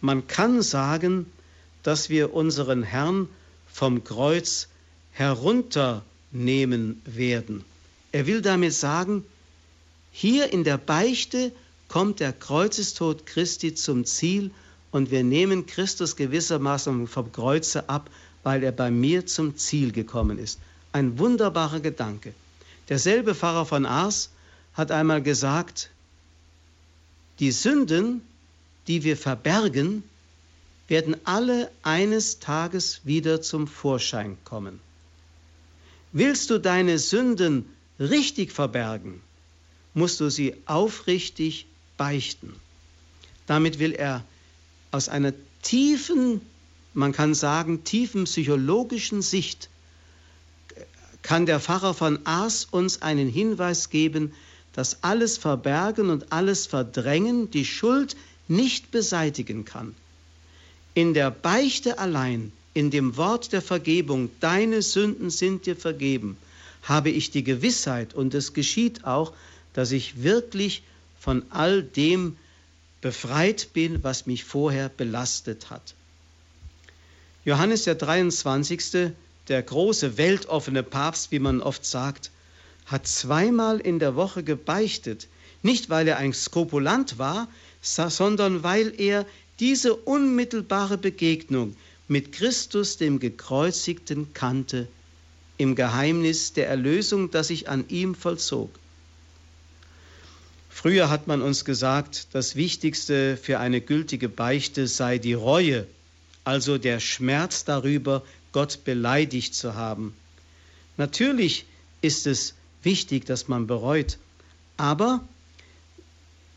Man kann sagen, dass wir unseren Herrn vom Kreuz herunternehmen werden. Er will damit sagen, hier in der Beichte kommt der Kreuzestod Christi zum Ziel und wir nehmen Christus gewissermaßen vom Kreuze ab, weil er bei mir zum Ziel gekommen ist. Ein wunderbarer Gedanke. Derselbe Pfarrer von Ars hat einmal gesagt, die Sünden, die wir verbergen, werden alle eines Tages wieder zum Vorschein kommen. Willst du deine Sünden richtig verbergen, musst du sie aufrichtig beichten. Damit will er aus einer tiefen, man kann sagen, tiefen psychologischen Sicht, kann der Pfarrer von Ars uns einen Hinweis geben, dass alles Verbergen und alles Verdrängen die Schuld nicht beseitigen kann. In der Beichte allein, in dem Wort der Vergebung, deine Sünden sind dir vergeben, habe ich die Gewissheit, und es geschieht auch, dass ich wirklich von all dem befreit bin, was mich vorher belastet hat. Johannes der 23., der große weltoffene Papst, wie man oft sagt, hat zweimal in der Woche gebeichtet, nicht weil er ein Skrupulant war, sondern weil er diese unmittelbare Begegnung mit Christus, dem Gekreuzigten, kannte, im Geheimnis der Erlösung, das sich an ihm vollzog. Früher hat man uns gesagt, das Wichtigste für eine gültige Beichte sei die Reue, also der Schmerz darüber, Gott beleidigt zu haben. Natürlich ist es wichtig, dass man bereut. Aber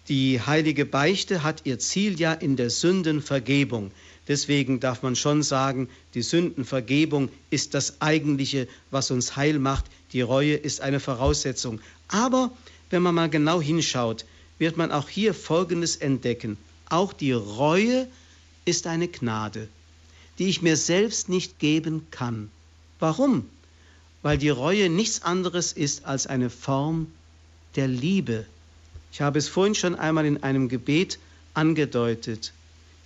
die heilige Beichte hat ihr Ziel ja in der Sündenvergebung. Deswegen darf man schon sagen, die Sündenvergebung ist das eigentliche, was uns heil macht. Die Reue ist eine Voraussetzung. Aber wenn man mal genau hinschaut, wird man auch hier Folgendes entdecken. Auch die Reue ist eine Gnade, die ich mir selbst nicht geben kann. Warum? weil die Reue nichts anderes ist als eine Form der Liebe. Ich habe es vorhin schon einmal in einem Gebet angedeutet.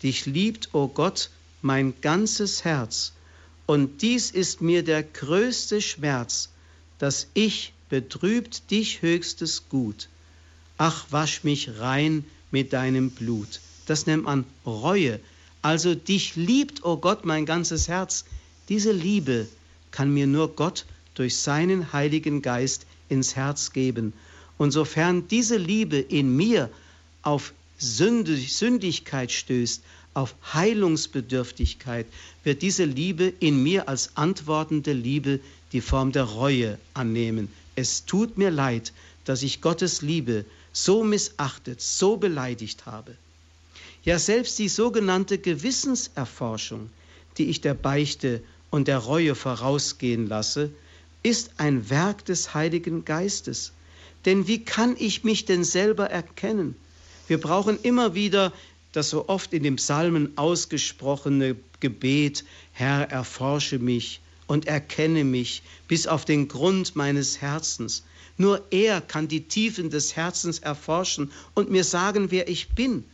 Dich liebt, o oh Gott, mein ganzes Herz, und dies ist mir der größte Schmerz, dass ich betrübt dich höchstes Gut. Ach, wasch mich rein mit deinem Blut. Das nennt man Reue. Also dich liebt, o oh Gott, mein ganzes Herz. Diese Liebe kann mir nur Gott durch seinen Heiligen Geist ins Herz geben. Und sofern diese Liebe in mir auf Sündigkeit stößt, auf Heilungsbedürftigkeit, wird diese Liebe in mir als antwortende Liebe die Form der Reue annehmen. Es tut mir leid, dass ich Gottes Liebe so missachtet, so beleidigt habe. Ja, selbst die sogenannte Gewissenserforschung, die ich der Beichte und der Reue vorausgehen lasse, ist ein Werk des Heiligen Geistes. Denn wie kann ich mich denn selber erkennen? Wir brauchen immer wieder das so oft in dem Psalmen ausgesprochene Gebet, Herr, erforsche mich und erkenne mich bis auf den Grund meines Herzens. Nur er kann die Tiefen des Herzens erforschen und mir sagen, wer ich bin.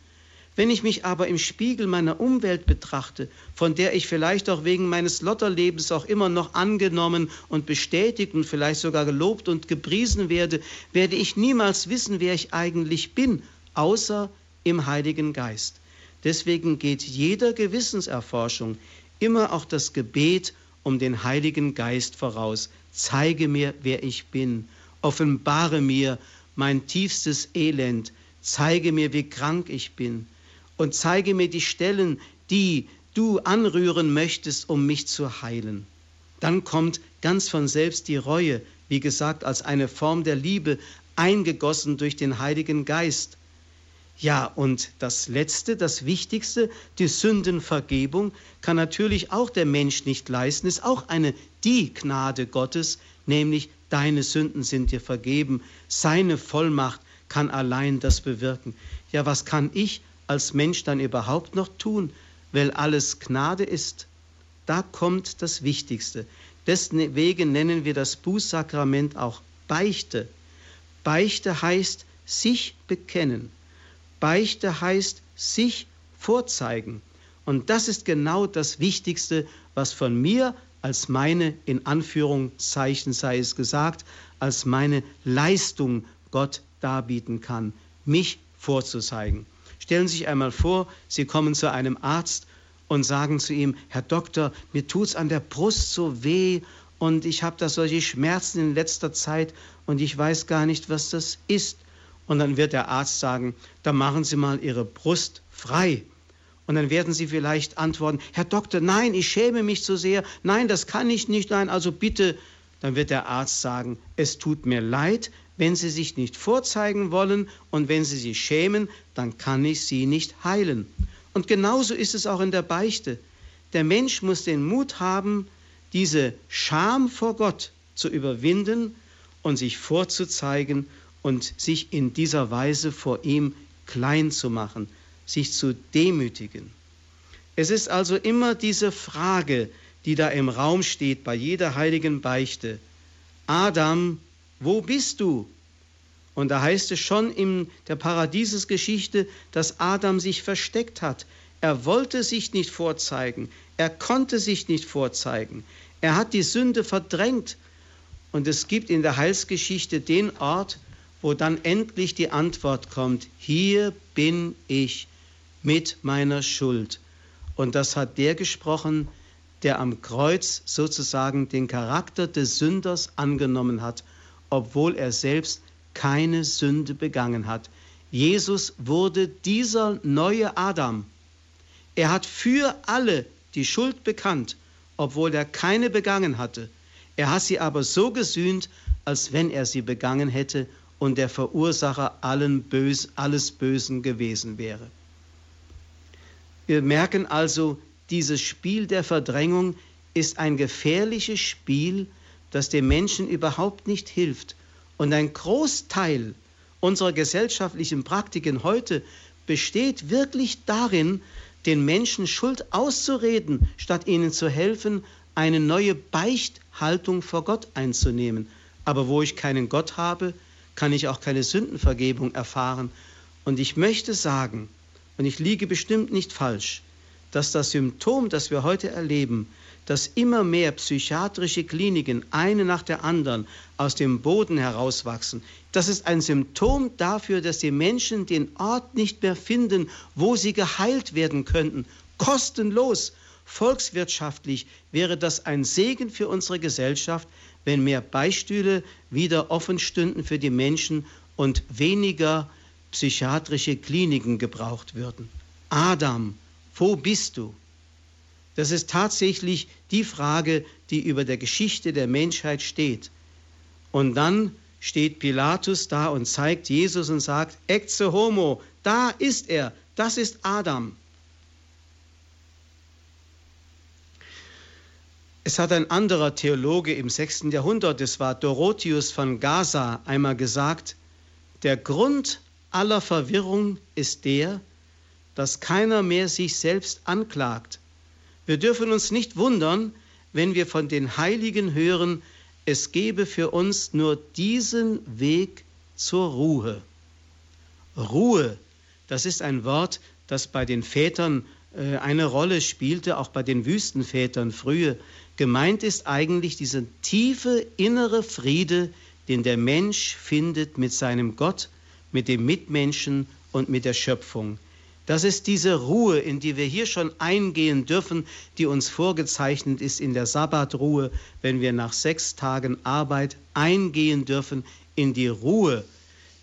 Wenn ich mich aber im Spiegel meiner Umwelt betrachte, von der ich vielleicht auch wegen meines Lotterlebens auch immer noch angenommen und bestätigt und vielleicht sogar gelobt und gepriesen werde, werde ich niemals wissen, wer ich eigentlich bin, außer im Heiligen Geist. Deswegen geht jeder Gewissenserforschung immer auch das Gebet um den Heiligen Geist voraus. Zeige mir, wer ich bin. Offenbare mir mein tiefstes Elend. Zeige mir, wie krank ich bin und zeige mir die Stellen, die du anrühren möchtest, um mich zu heilen. Dann kommt ganz von selbst die Reue, wie gesagt, als eine Form der Liebe, eingegossen durch den Heiligen Geist. Ja, und das Letzte, das Wichtigste, die Sündenvergebung, kann natürlich auch der Mensch nicht leisten, ist auch eine die Gnade Gottes, nämlich deine Sünden sind dir vergeben, seine Vollmacht kann allein das bewirken. Ja, was kann ich als Mensch dann überhaupt noch tun, weil alles Gnade ist? Da kommt das Wichtigste. Deswegen nennen wir das Bußsakrament auch Beichte. Beichte heißt sich bekennen. Beichte heißt sich vorzeigen. Und das ist genau das Wichtigste, was von mir als meine, in Anführungszeichen sei es gesagt, als meine Leistung Gott darbieten kann, mich vorzuzeigen. Stellen Sie sich einmal vor, Sie kommen zu einem Arzt und sagen zu ihm, Herr Doktor, mir tut es an der Brust so weh und ich habe da solche Schmerzen in letzter Zeit und ich weiß gar nicht, was das ist. Und dann wird der Arzt sagen, da machen Sie mal Ihre Brust frei. Und dann werden Sie vielleicht antworten, Herr Doktor, nein, ich schäme mich so sehr, nein, das kann ich nicht, nein, also bitte. Dann wird der Arzt sagen, es tut mir leid, wenn Sie sich nicht vorzeigen wollen und wenn Sie sich schämen, dann kann ich Sie nicht heilen. Und genauso ist es auch in der Beichte. Der Mensch muss den Mut haben, diese Scham vor Gott zu überwinden und sich vorzuzeigen und sich in dieser Weise vor ihm klein zu machen, sich zu demütigen. Es ist also immer diese Frage, die da im Raum steht bei jeder heiligen Beichte. Adam, wo bist du? Und da heißt es schon in der Paradiesesgeschichte, dass Adam sich versteckt hat. Er wollte sich nicht vorzeigen. Er konnte sich nicht vorzeigen. Er hat die Sünde verdrängt. Und es gibt in der Heilsgeschichte den Ort, wo dann endlich die Antwort kommt, hier bin ich mit meiner Schuld. Und das hat der gesprochen, der am Kreuz sozusagen den Charakter des Sünders angenommen hat obwohl er selbst keine Sünde begangen hat. Jesus wurde dieser neue Adam. Er hat für alle die Schuld bekannt, obwohl er keine begangen hatte. Er hat sie aber so gesühnt, als wenn er sie begangen hätte und der Verursacher allen Bös, alles Bösen gewesen wäre. Wir merken also, dieses Spiel der Verdrängung ist ein gefährliches Spiel, das dem Menschen überhaupt nicht hilft. Und ein Großteil unserer gesellschaftlichen Praktiken heute besteht wirklich darin, den Menschen Schuld auszureden, statt ihnen zu helfen, eine neue Beichthaltung vor Gott einzunehmen. Aber wo ich keinen Gott habe, kann ich auch keine Sündenvergebung erfahren. Und ich möchte sagen, und ich liege bestimmt nicht falsch, dass das Symptom, das wir heute erleben, dass immer mehr psychiatrische Kliniken, eine nach der anderen, aus dem Boden herauswachsen. Das ist ein Symptom dafür, dass die Menschen den Ort nicht mehr finden, wo sie geheilt werden könnten. Kostenlos. Volkswirtschaftlich wäre das ein Segen für unsere Gesellschaft, wenn mehr Beistühle wieder offen stünden für die Menschen und weniger psychiatrische Kliniken gebraucht würden. Adam, wo bist du? Das ist tatsächlich die Frage, die über der Geschichte der Menschheit steht. Und dann steht Pilatus da und zeigt Jesus und sagt, Ecce homo, da ist er, das ist Adam. Es hat ein anderer Theologe im 6. Jahrhundert, es war Dorotheus von Gaza, einmal gesagt, der Grund aller Verwirrung ist der, dass keiner mehr sich selbst anklagt. Wir dürfen uns nicht wundern, wenn wir von den Heiligen hören, es gebe für uns nur diesen Weg zur Ruhe. Ruhe, das ist ein Wort, das bei den Vätern äh, eine Rolle spielte, auch bei den Wüstenvätern frühe. Gemeint ist eigentlich dieser tiefe innere Friede, den der Mensch findet mit seinem Gott, mit dem Mitmenschen und mit der Schöpfung. Das ist diese Ruhe, in die wir hier schon eingehen dürfen, die uns vorgezeichnet ist in der Sabbatruhe, wenn wir nach sechs Tagen Arbeit eingehen dürfen in die Ruhe.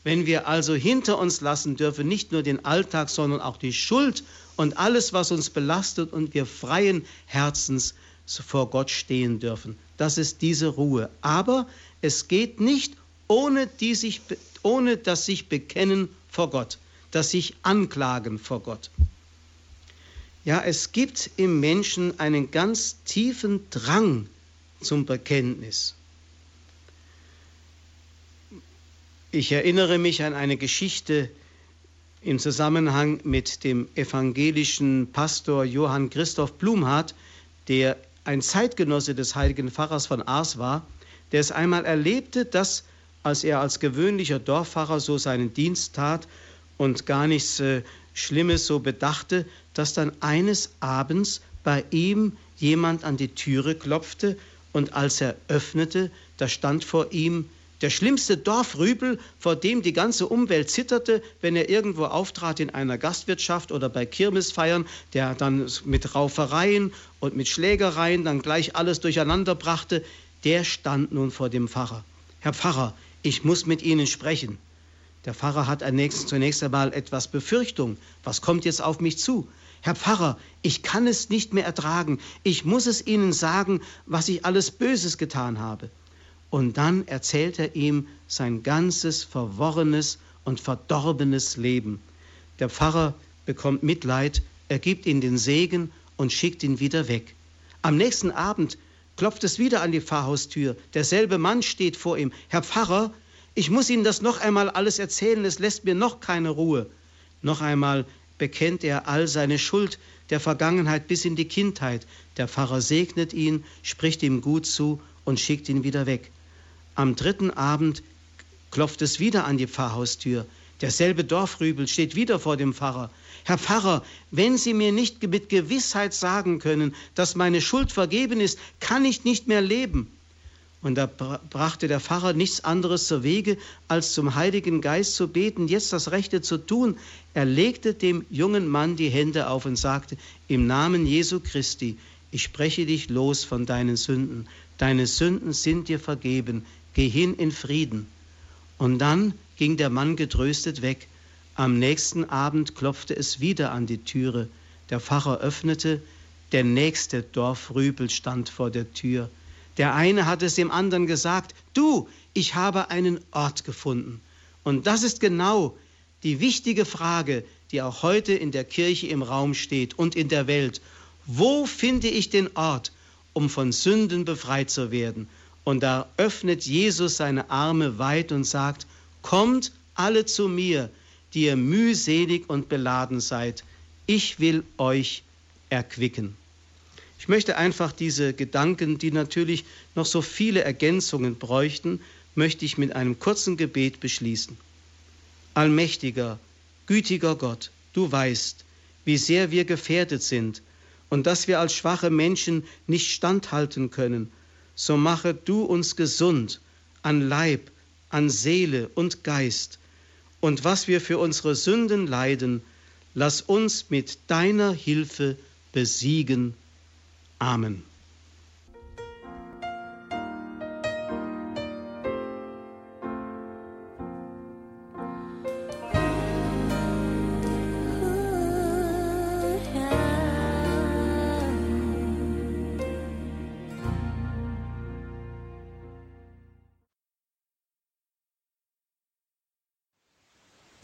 Wenn wir also hinter uns lassen dürfen, nicht nur den Alltag, sondern auch die Schuld und alles, was uns belastet und wir freien Herzens vor Gott stehen dürfen. Das ist diese Ruhe. Aber es geht nicht ohne, die sich, ohne das sich bekennen vor Gott das sich anklagen vor Gott. Ja, es gibt im Menschen einen ganz tiefen Drang zum Bekenntnis. Ich erinnere mich an eine Geschichte im Zusammenhang mit dem evangelischen Pastor Johann Christoph Blumhardt, der ein Zeitgenosse des heiligen Pfarrers von Ars war, der es einmal erlebte, dass, als er als gewöhnlicher Dorfpfarrer so seinen Dienst tat, und gar nichts äh, Schlimmes so bedachte, dass dann eines Abends bei ihm jemand an die Türe klopfte und als er öffnete, da stand vor ihm der schlimmste Dorfrübel, vor dem die ganze Umwelt zitterte, wenn er irgendwo auftrat in einer Gastwirtschaft oder bei Kirmesfeiern, der dann mit Raufereien und mit Schlägereien dann gleich alles durcheinander brachte, der stand nun vor dem Pfarrer. Herr Pfarrer, ich muss mit Ihnen sprechen. Der Pfarrer hat zunächst einmal etwas Befürchtung. Was kommt jetzt auf mich zu? Herr Pfarrer, ich kann es nicht mehr ertragen. Ich muss es Ihnen sagen, was ich alles Böses getan habe. Und dann erzählt er ihm sein ganzes verworrenes und verdorbenes Leben. Der Pfarrer bekommt Mitleid, er gibt ihm den Segen und schickt ihn wieder weg. Am nächsten Abend klopft es wieder an die Pfarrhaustür. Derselbe Mann steht vor ihm. Herr Pfarrer, ich muss Ihnen das noch einmal alles erzählen, es lässt mir noch keine Ruhe. Noch einmal bekennt er all seine Schuld der Vergangenheit bis in die Kindheit. Der Pfarrer segnet ihn, spricht ihm gut zu und schickt ihn wieder weg. Am dritten Abend klopft es wieder an die Pfarrhaustür. Derselbe Dorfrübel steht wieder vor dem Pfarrer. Herr Pfarrer, wenn Sie mir nicht mit Gewissheit sagen können, dass meine Schuld vergeben ist, kann ich nicht mehr leben. Und da brachte der Pfarrer nichts anderes zur Wege, als zum Heiligen Geist zu beten, jetzt das Rechte zu tun. Er legte dem jungen Mann die Hände auf und sagte, im Namen Jesu Christi, ich spreche dich los von deinen Sünden. Deine Sünden sind dir vergeben. Geh hin in Frieden. Und dann ging der Mann getröstet weg. Am nächsten Abend klopfte es wieder an die Türe. Der Pfarrer öffnete, der nächste Dorfrübel stand vor der Tür. Der eine hat es dem anderen gesagt, du, ich habe einen Ort gefunden. Und das ist genau die wichtige Frage, die auch heute in der Kirche im Raum steht und in der Welt. Wo finde ich den Ort, um von Sünden befreit zu werden? Und da öffnet Jesus seine Arme weit und sagt, kommt alle zu mir, die ihr mühselig und beladen seid. Ich will euch erquicken. Ich möchte einfach diese Gedanken, die natürlich noch so viele Ergänzungen bräuchten, möchte ich mit einem kurzen Gebet beschließen. Allmächtiger, gütiger Gott, du weißt, wie sehr wir gefährdet sind und dass wir als schwache Menschen nicht standhalten können, so mache du uns gesund an Leib, an Seele und Geist, und was wir für unsere Sünden leiden, lass uns mit deiner Hilfe besiegen. Amen.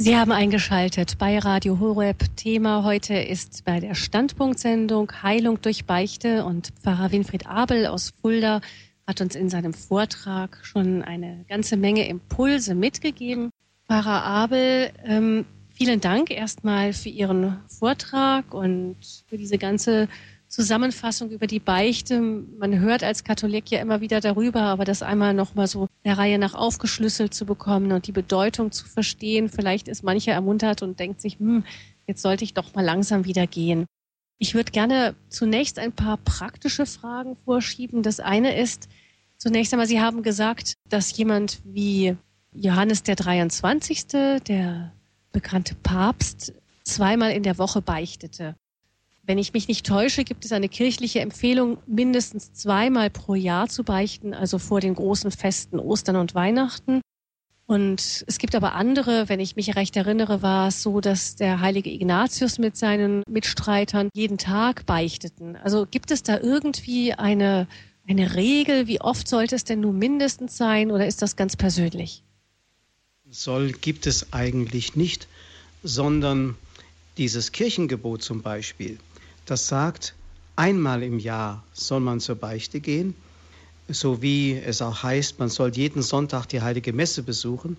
Sie haben eingeschaltet bei Radio Horeb. Thema heute ist bei der Standpunktsendung Heilung durch Beichte und Pfarrer Winfried Abel aus Fulda hat uns in seinem Vortrag schon eine ganze Menge Impulse mitgegeben. Pfarrer Abel, ähm, vielen Dank erstmal für Ihren Vortrag und für diese ganze Zusammenfassung über die Beichte. Man hört als Katholik ja immer wieder darüber, aber das einmal nochmal so der Reihe nach aufgeschlüsselt zu bekommen und die Bedeutung zu verstehen. Vielleicht ist mancher ermuntert und denkt sich, hm, jetzt sollte ich doch mal langsam wieder gehen. Ich würde gerne zunächst ein paar praktische Fragen vorschieben. Das eine ist, zunächst einmal, Sie haben gesagt, dass jemand wie Johannes der 23., der bekannte Papst, zweimal in der Woche beichtete. Wenn ich mich nicht täusche, gibt es eine kirchliche Empfehlung, mindestens zweimal pro Jahr zu beichten, also vor den großen Festen Ostern und Weihnachten. Und es gibt aber andere, wenn ich mich recht erinnere, war es so, dass der heilige Ignatius mit seinen Mitstreitern jeden Tag beichteten. Also gibt es da irgendwie eine, eine Regel? Wie oft sollte es denn nun mindestens sein oder ist das ganz persönlich? Soll gibt es eigentlich nicht, sondern dieses Kirchengebot zum Beispiel das sagt, einmal im Jahr soll man zur Beichte gehen, so wie es auch heißt, man soll jeden Sonntag die heilige Messe besuchen.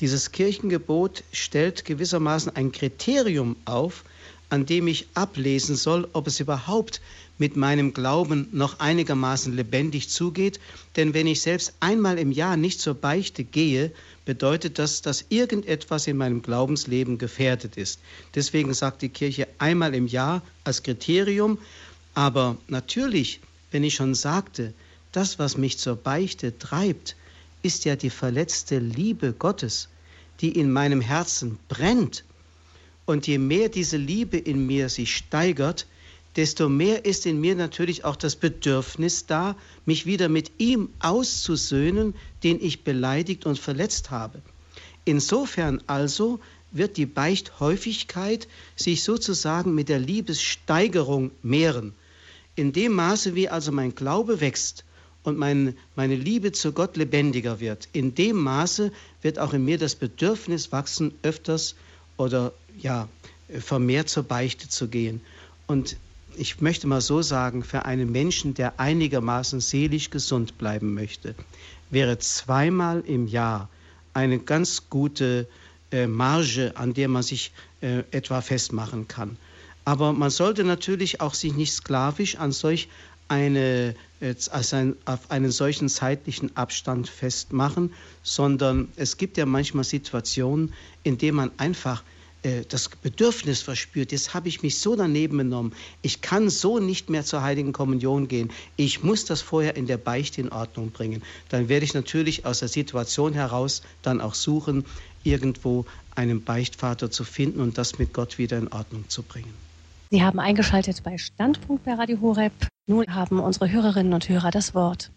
Dieses Kirchengebot stellt gewissermaßen ein Kriterium auf, an dem ich ablesen soll, ob es überhaupt mit meinem Glauben noch einigermaßen lebendig zugeht. Denn wenn ich selbst einmal im Jahr nicht zur Beichte gehe, bedeutet das, dass irgendetwas in meinem Glaubensleben gefährdet ist. Deswegen sagt die Kirche einmal im Jahr als Kriterium. Aber natürlich, wenn ich schon sagte, das, was mich zur Beichte treibt, ist ja die verletzte Liebe Gottes, die in meinem Herzen brennt. Und je mehr diese Liebe in mir sich steigert, desto mehr ist in mir natürlich auch das Bedürfnis da, mich wieder mit ihm auszusöhnen, den ich beleidigt und verletzt habe. Insofern also wird die Beichthäufigkeit sich sozusagen mit der Liebessteigerung mehren. In dem Maße, wie also mein Glaube wächst und mein, meine Liebe zu Gott lebendiger wird, in dem Maße wird auch in mir das Bedürfnis wachsen, öfters oder ja, vermehrt zur Beichte zu gehen. Und ich möchte mal so sagen, für einen Menschen, der einigermaßen seelisch gesund bleiben möchte, wäre zweimal im Jahr eine ganz gute äh, Marge, an der man sich äh, etwa festmachen kann. Aber man sollte natürlich auch sich nicht sklavisch an solch eine, äh, als ein, auf einen solchen zeitlichen Abstand festmachen, sondern es gibt ja manchmal Situationen, in denen man einfach äh, das Bedürfnis verspürt, jetzt habe ich mich so daneben genommen, ich kann so nicht mehr zur heiligen Kommunion gehen, ich muss das vorher in der Beichte in Ordnung bringen, dann werde ich natürlich aus der Situation heraus dann auch suchen, irgendwo einen Beichtvater zu finden und das mit Gott wieder in Ordnung zu bringen. Sie haben eingeschaltet bei Standpunkt bei Radio Horeb. Nun haben unsere Hörerinnen und Hörer das Wort.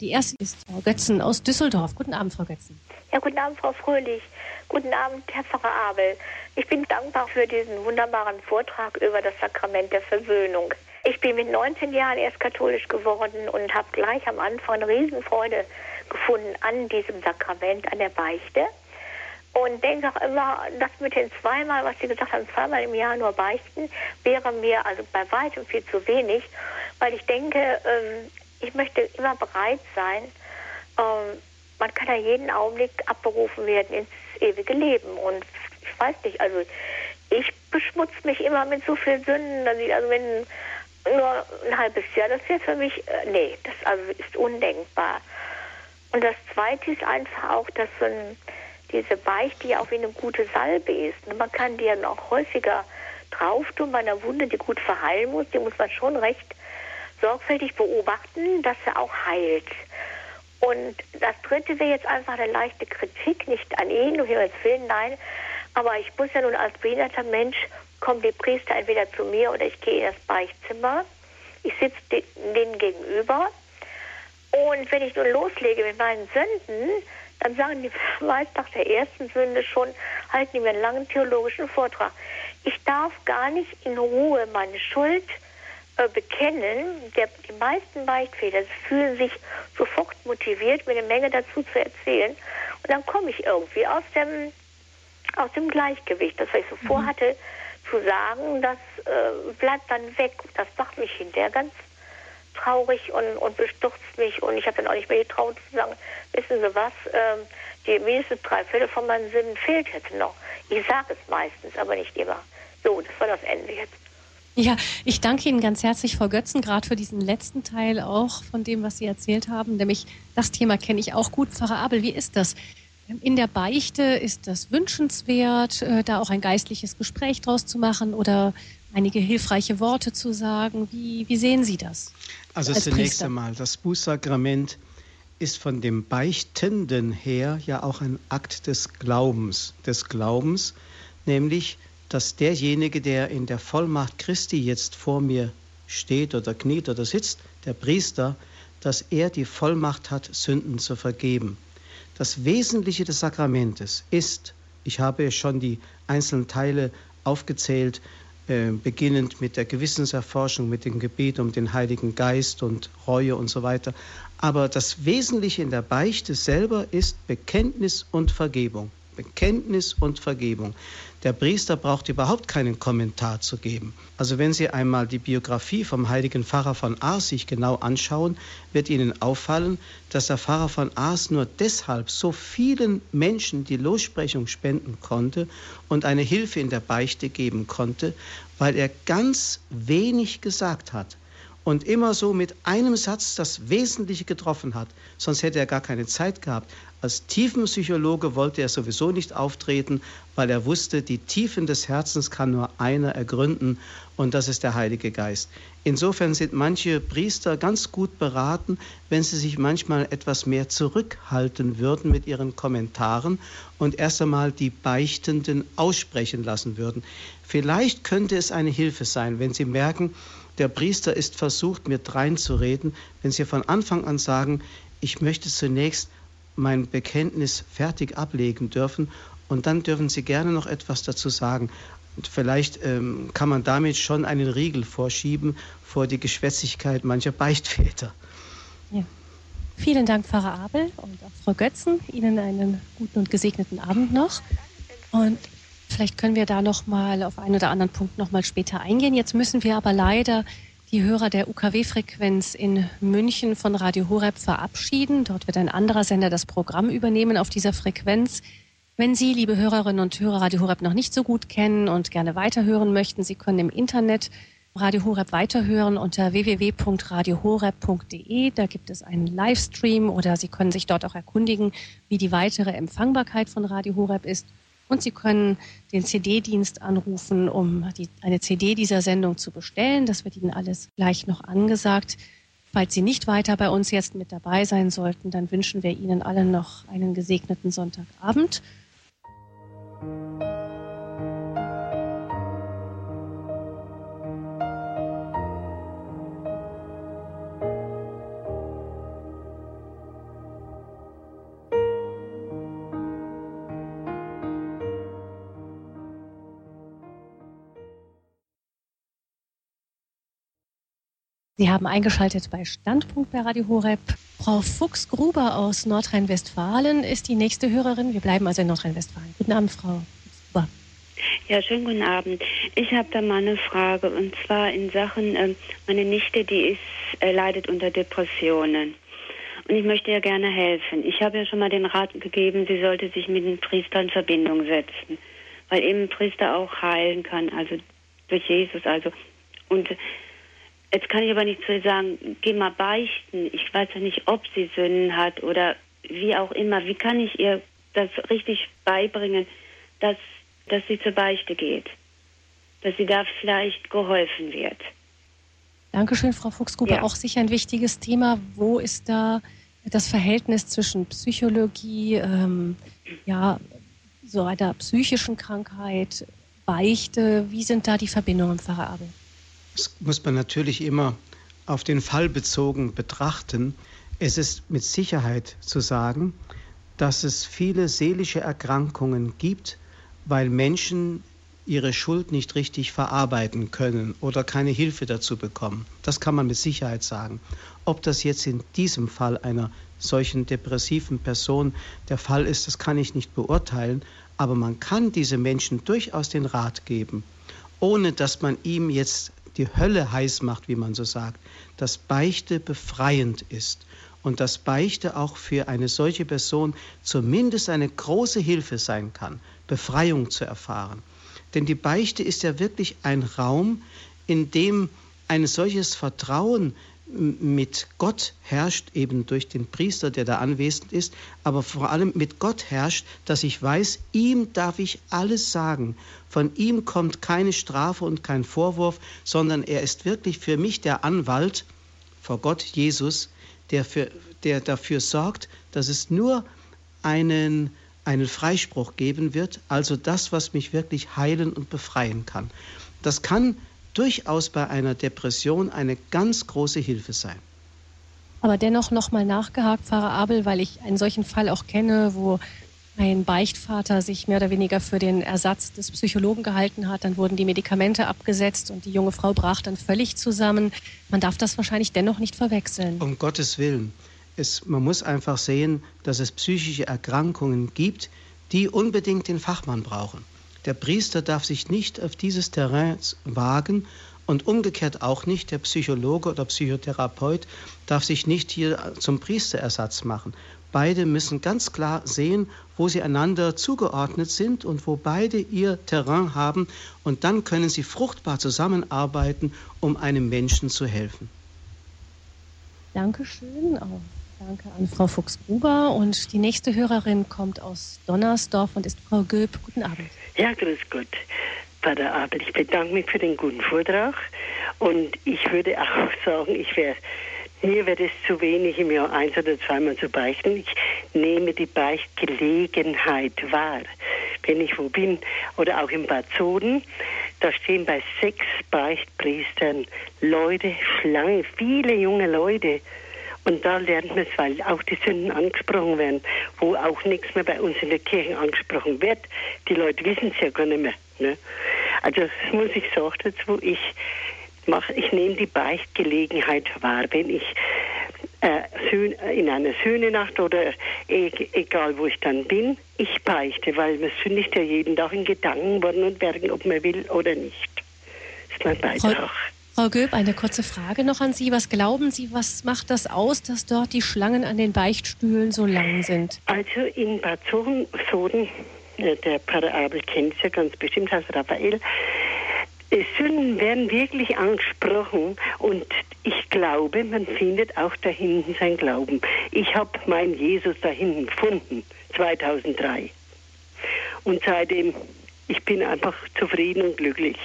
Die erste ist Frau Götzen aus Düsseldorf. Guten Abend, Frau Götzen. Ja, guten Abend, Frau Fröhlich. Guten Abend, Herr Pfarrer Abel. Ich bin dankbar für diesen wunderbaren Vortrag über das Sakrament der Versöhnung. Ich bin mit 19 Jahren erst katholisch geworden und habe gleich am Anfang eine Riesenfreude gefunden an diesem Sakrament, an der Beichte. Und denke auch immer, das mit den zweimal, was Sie gesagt haben, zweimal im Jahr nur beichten, wäre mir also bei weitem viel zu wenig, weil ich denke, ähm, ich möchte immer bereit sein, ähm, man kann ja jeden Augenblick abberufen werden ins ewige Leben. Und ich weiß nicht, also ich beschmutze mich immer mit so vielen Sünden, dass ich, also wenn nur ein halbes Jahr, das wäre für mich, äh, nee, das also ist undenkbar. Und das Zweite ist einfach auch, dass so ein, diese Beichte ja auch wie eine gute Salbe ist. Und man kann die ja noch häufiger drauf tun bei einer Wunde, die gut verheilen muss. Die muss man schon recht sorgfältig beobachten, dass sie auch heilt. Und das dritte wäre jetzt einfach eine leichte Kritik, nicht an ihn, um Himmels Willen, nein. Aber ich muss ja nun als behinderter Mensch, kommen die Priester entweder zu mir oder ich gehe in das Beichtzimmer. Ich sitze denen gegenüber. Und wenn ich nun loslege mit meinen Sünden, dann sagen die meist nach der ersten Sünde schon, halten die mir einen langen theologischen Vortrag. Ich darf gar nicht in Ruhe meine Schuld äh, bekennen, der, die meisten Beichtväter fühlen sich sofort motiviert, mir eine Menge dazu zu erzählen. Und dann komme ich irgendwie aus dem, aus dem Gleichgewicht. Das, was ich so mhm. vorhatte zu sagen, das äh, bleibt dann weg. Das macht mich hinterher ganz traurig und, und bestürzt mich. Und ich habe dann auch nicht mehr getraut zu sagen, wissen Sie was, ähm, die mindestens drei Viertel von meinen Sinnen fehlt jetzt noch. Ich sage es meistens, aber nicht immer. So, das war das Ende jetzt. Ja, ich danke Ihnen ganz herzlich, Frau Götzen, gerade für diesen letzten Teil auch von dem, was Sie erzählt haben. Nämlich das Thema kenne ich auch gut. Pfarrer Abel, wie ist das? In der Beichte ist das wünschenswert, äh, da auch ein geistliches Gespräch draus zu machen oder einige hilfreiche Worte zu sagen. Wie, wie sehen Sie das? Also zunächst einmal, das Bußsakrament ist von dem Beichtenden her ja auch ein Akt des Glaubens, des Glaubens, nämlich dass derjenige, der in der Vollmacht Christi jetzt vor mir steht oder kniet oder sitzt, der Priester, dass er die Vollmacht hat, Sünden zu vergeben. Das Wesentliche des Sakramentes ist, ich habe schon die einzelnen Teile aufgezählt, äh, beginnend mit der Gewissenserforschung, mit dem Gebet um den Heiligen Geist und Reue und so weiter. Aber das Wesentliche in der Beichte selber ist Bekenntnis und Vergebung. Bekenntnis und Vergebung. Der Priester braucht überhaupt keinen Kommentar zu geben. Also wenn Sie einmal die Biografie vom heiligen Pfarrer von Ars sich genau anschauen, wird Ihnen auffallen, dass der Pfarrer von Ars nur deshalb so vielen Menschen die Lossprechung spenden konnte und eine Hilfe in der Beichte geben konnte, weil er ganz wenig gesagt hat und immer so mit einem Satz das Wesentliche getroffen hat. Sonst hätte er gar keine Zeit gehabt. Als Tiefenpsychologe wollte er sowieso nicht auftreten, weil er wusste, die Tiefen des Herzens kann nur einer ergründen und das ist der Heilige Geist. Insofern sind manche Priester ganz gut beraten, wenn sie sich manchmal etwas mehr zurückhalten würden mit ihren Kommentaren und erst einmal die Beichtenden aussprechen lassen würden. Vielleicht könnte es eine Hilfe sein, wenn sie merken, der Priester ist versucht, mit reinzureden, wenn Sie von Anfang an sagen, ich möchte zunächst mein Bekenntnis fertig ablegen dürfen und dann dürfen Sie gerne noch etwas dazu sagen. Und vielleicht ähm, kann man damit schon einen Riegel vorschieben vor die Geschwätzigkeit mancher Beichtväter. Ja. Vielen Dank, Pfarrer Abel und auch Frau Götzen. Ihnen einen guten und gesegneten Abend noch. Und Vielleicht können wir da noch mal auf einen oder anderen Punkt noch mal später eingehen. Jetzt müssen wir aber leider die Hörer der UKW-Frequenz in München von Radio Horeb verabschieden. Dort wird ein anderer Sender das Programm übernehmen auf dieser Frequenz. Wenn Sie, liebe Hörerinnen und Hörer, Radio Horeb noch nicht so gut kennen und gerne weiterhören möchten, Sie können im Internet Radio Horeb weiterhören unter www.radiohoreb.de. Da gibt es einen Livestream oder Sie können sich dort auch erkundigen, wie die weitere Empfangbarkeit von Radio Horeb ist. Und Sie können den CD-Dienst anrufen, um die, eine CD dieser Sendung zu bestellen. Das wird Ihnen alles gleich noch angesagt. Falls Sie nicht weiter bei uns jetzt mit dabei sein sollten, dann wünschen wir Ihnen allen noch einen gesegneten Sonntagabend. Sie haben eingeschaltet bei Standpunkt bei Radio Horeb. Frau Fuchs-Gruber aus Nordrhein-Westfalen ist die nächste Hörerin. Wir bleiben also in Nordrhein-Westfalen. Guten Abend, Frau Gruber. Ja, schönen guten Abend. Ich habe da mal eine Frage und zwar in Sachen, äh, meine Nichte, die ist, äh, leidet unter Depressionen. Und ich möchte ihr gerne helfen. Ich habe ihr schon mal den Rat gegeben, sie sollte sich mit einem Priester in Verbindung setzen, weil eben ein Priester auch heilen kann, also durch Jesus. Also und Jetzt kann ich aber nicht zu sagen, geh mal beichten. Ich weiß ja nicht, ob sie Sünden hat oder wie auch immer. Wie kann ich ihr das richtig beibringen, dass, dass sie zur Beichte geht? Dass sie da vielleicht geholfen wird? Dankeschön, Frau Fuchsgruber. Ja. Auch sicher ein wichtiges Thema. Wo ist da das Verhältnis zwischen Psychologie, ähm, ja, so einer psychischen Krankheit, Beichte? Wie sind da die Verbindungen, Pfarrer Abel? Das muss man natürlich immer auf den Fall bezogen betrachten. Es ist mit Sicherheit zu sagen, dass es viele seelische Erkrankungen gibt, weil Menschen ihre Schuld nicht richtig verarbeiten können oder keine Hilfe dazu bekommen. Das kann man mit Sicherheit sagen. Ob das jetzt in diesem Fall einer solchen depressiven Person der Fall ist, das kann ich nicht beurteilen, aber man kann diese Menschen durchaus den Rat geben, ohne dass man ihm jetzt die Hölle heiß macht, wie man so sagt, dass Beichte befreiend ist und dass Beichte auch für eine solche Person zumindest eine große Hilfe sein kann, Befreiung zu erfahren. Denn die Beichte ist ja wirklich ein Raum, in dem ein solches Vertrauen mit Gott herrscht, eben durch den Priester, der da anwesend ist, aber vor allem mit Gott herrscht, dass ich weiß, ihm darf ich alles sagen. Von ihm kommt keine Strafe und kein Vorwurf, sondern er ist wirklich für mich der Anwalt vor Gott Jesus, der, für, der dafür sorgt, dass es nur einen, einen Freispruch geben wird, also das, was mich wirklich heilen und befreien kann. Das kann durchaus bei einer Depression eine ganz große Hilfe sein. Aber dennoch nochmal nachgehakt, Pfarrer Abel, weil ich einen solchen Fall auch kenne, wo ein Beichtvater sich mehr oder weniger für den Ersatz des Psychologen gehalten hat. Dann wurden die Medikamente abgesetzt und die junge Frau brach dann völlig zusammen. Man darf das wahrscheinlich dennoch nicht verwechseln. Um Gottes Willen. Es, man muss einfach sehen, dass es psychische Erkrankungen gibt, die unbedingt den Fachmann brauchen. Der Priester darf sich nicht auf dieses Terrain wagen und umgekehrt auch nicht der Psychologe oder Psychotherapeut darf sich nicht hier zum Priesterersatz machen. Beide müssen ganz klar sehen, wo sie einander zugeordnet sind und wo beide ihr Terrain haben und dann können sie fruchtbar zusammenarbeiten, um einem Menschen zu helfen. Dankeschön. Auch Danke an Frau Fuchs-Gruber. Und die nächste Hörerin kommt aus Donnersdorf und ist Frau Göb. Guten Abend. Ja, grüß Gott. Pater Abel, ich bedanke mich für den guten Vortrag. Und ich würde auch sagen, ich wäre mir wäre es zu wenig, im Jahr eins oder zweimal zu beichten. Ich nehme die Beichtgelegenheit wahr. Wenn ich wo bin oder auch im Bad Soden, da stehen bei sechs Beichtpriestern Leute, Schlange, viele junge Leute. Und da lernt man es, weil auch die Sünden angesprochen werden, wo auch nichts mehr bei uns in der Kirche angesprochen wird. Die Leute wissen es ja gar nicht mehr. Ne? Also das muss ich sagen dazu, ich mache, ich nehme die Beichtgelegenheit wahr, wenn ich äh, in einer Sühnenacht oder e egal wo ich dann bin, ich beichte, weil man sündigt ja jeden Tag in Gedanken, Worten und Werken, ob man will oder nicht. Das ist mein Beitrag. Frau Göb, eine kurze Frage noch an Sie. Was glauben Sie, was macht das aus, dass dort die Schlangen an den Beichtstühlen so lang sind? Also in Bad Soden, äh, der Pater Abel kennt es ja ganz bestimmt, als Raphael, Sünden werden wirklich angesprochen und ich glaube, man findet auch da hinten sein Glauben. Ich habe meinen Jesus da hinten gefunden, 2003. Und seitdem, ich bin einfach zufrieden und glücklich.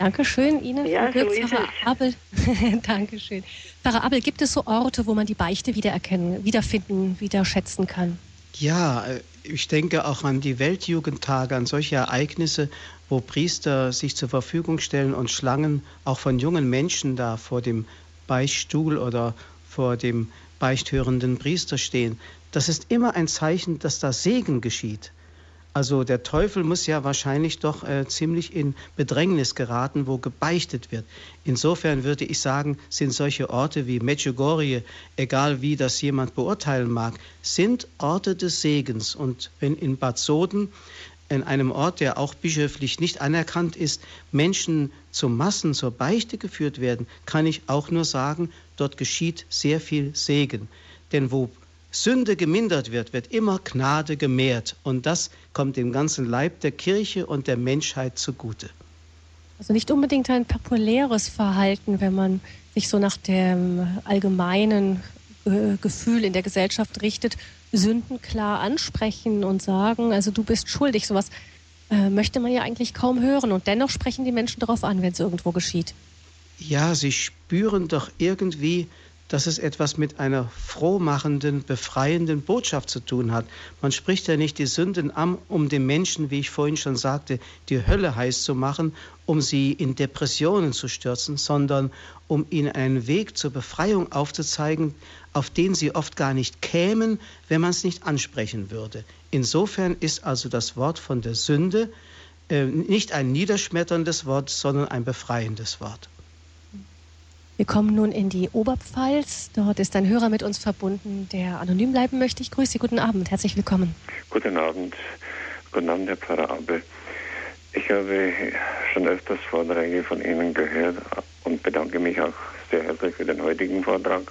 Dankeschön Ihnen, ja, Frau so Pfarrer Abel. Dankeschön. Pfarrer Abel, gibt es so Orte, wo man die Beichte wiedererkennen, wiederfinden, wieder schätzen kann? Ja, äh, ich denke auch an die Weltjugendtage, an solche Ereignisse, wo Priester sich zur Verfügung stellen und Schlangen auch von jungen Menschen da vor dem Beichtstuhl oder vor dem beichthörenden Priester stehen. Das ist immer ein Zeichen, dass da Segen geschieht. Also der Teufel muss ja wahrscheinlich doch äh, ziemlich in Bedrängnis geraten, wo gebeichtet wird. Insofern würde ich sagen, sind solche Orte wie Medjugorje, egal wie das jemand beurteilen mag, sind Orte des Segens. Und wenn in Bad Soden, in einem Ort, der auch bischöflich nicht anerkannt ist, Menschen zu Massen zur Beichte geführt werden, kann ich auch nur sagen, dort geschieht sehr viel Segen. Denn wo Sünde gemindert wird, wird immer Gnade gemehrt. Und das kommt dem ganzen Leib der Kirche und der Menschheit zugute. Also nicht unbedingt ein populäres Verhalten, wenn man sich so nach dem allgemeinen äh, Gefühl in der Gesellschaft richtet, Sünden klar ansprechen und sagen, also du bist schuldig. Sowas äh, möchte man ja eigentlich kaum hören. Und dennoch sprechen die Menschen darauf an, wenn es irgendwo geschieht. Ja, sie spüren doch irgendwie, dass es etwas mit einer frohmachenden, befreienden Botschaft zu tun hat. Man spricht ja nicht die Sünden an, um den Menschen, wie ich vorhin schon sagte, die Hölle heiß zu machen, um sie in Depressionen zu stürzen, sondern um ihnen einen Weg zur Befreiung aufzuzeigen, auf den sie oft gar nicht kämen, wenn man es nicht ansprechen würde. Insofern ist also das Wort von der Sünde äh, nicht ein niederschmetterndes Wort, sondern ein befreiendes Wort. Wir kommen nun in die Oberpfalz. Dort ist ein Hörer mit uns verbunden, der anonym bleiben möchte. Ich grüße Sie. Guten Abend. Herzlich willkommen. Guten Abend. Guten Abend, Herr Pfarrer Abel. Ich habe schon öfters Vorträge von Ihnen gehört und bedanke mich auch sehr herzlich für den heutigen Vortrag.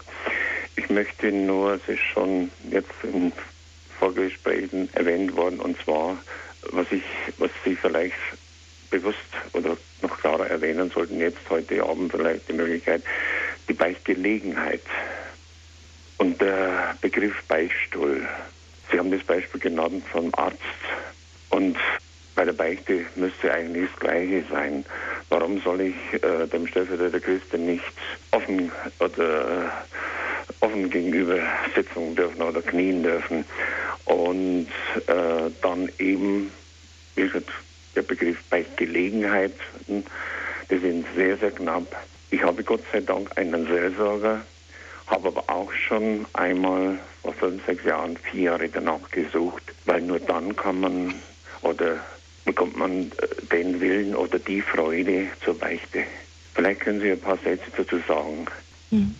Ich möchte nur, es ist schon jetzt in Vorgesprächen erwähnt worden, und zwar, was ich, was Sie vielleicht bewusst oder noch klarer erwähnen sollten, jetzt heute Abend vielleicht die Möglichkeit, die Beichtgelegenheit und der Begriff Beichtstuhl. Sie haben das Beispiel genannt vom Arzt und bei der Beichte müsste eigentlich das Gleiche sein. Warum soll ich äh, dem Stellvertreter Christi nicht offen oder äh, offen gegenüber sitzen dürfen oder knien dürfen? Und äh, dann eben, wie gesagt, der Begriff bei Gelegenheiten, die sind sehr, sehr knapp. Ich habe Gott sei Dank einen Seelsorger, habe aber auch schon einmal vor fünf, sechs Jahren, vier Jahre danach gesucht, weil nur dann kann man oder bekommt man äh, den Willen oder die Freude zur Beichte. Vielleicht können Sie ein paar Sätze dazu sagen. Hm.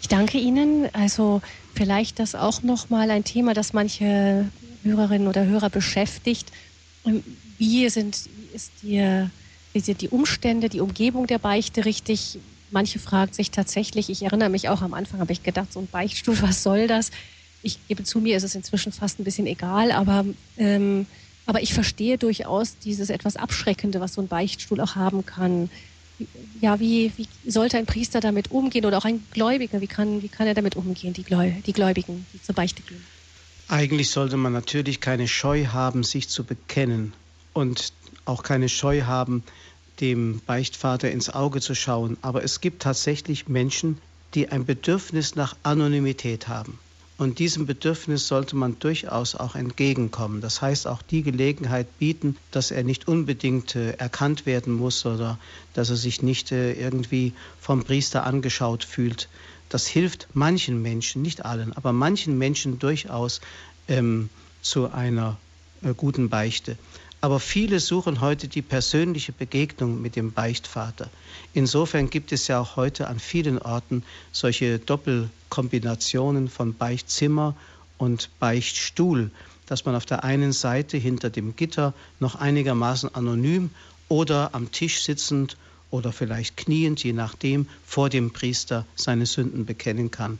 Ich danke Ihnen. Also vielleicht das auch noch mal ein Thema, das manche Hörerinnen oder Hörer beschäftigt. Wie sind ist die, sind die Umstände, die Umgebung der Beichte richtig? Manche fragen sich tatsächlich, ich erinnere mich auch am Anfang, habe ich gedacht, so ein Beichtstuhl, was soll das? Ich gebe zu mir, ist es inzwischen fast ein bisschen egal, aber ähm, aber ich verstehe durchaus dieses etwas Abschreckende, was so ein Beichtstuhl auch haben kann. Ja, wie, wie sollte ein Priester damit umgehen oder auch ein Gläubiger, wie kann, wie kann er damit umgehen, die, Gläu die Gläubigen, die zur Beichte gehen? Eigentlich sollte man natürlich keine Scheu haben, sich zu bekennen und auch keine Scheu haben, dem Beichtvater ins Auge zu schauen. Aber es gibt tatsächlich Menschen, die ein Bedürfnis nach Anonymität haben. Und diesem Bedürfnis sollte man durchaus auch entgegenkommen. Das heißt, auch die Gelegenheit bieten, dass er nicht unbedingt äh, erkannt werden muss oder dass er sich nicht äh, irgendwie vom Priester angeschaut fühlt. Das hilft manchen Menschen, nicht allen, aber manchen Menschen durchaus ähm, zu einer äh, guten Beichte. Aber viele suchen heute die persönliche Begegnung mit dem Beichtvater. Insofern gibt es ja auch heute an vielen Orten solche Doppelkombinationen von Beichtzimmer und Beichtstuhl, dass man auf der einen Seite hinter dem Gitter noch einigermaßen anonym oder am Tisch sitzend oder vielleicht kniend, je nachdem, vor dem Priester seine Sünden bekennen kann.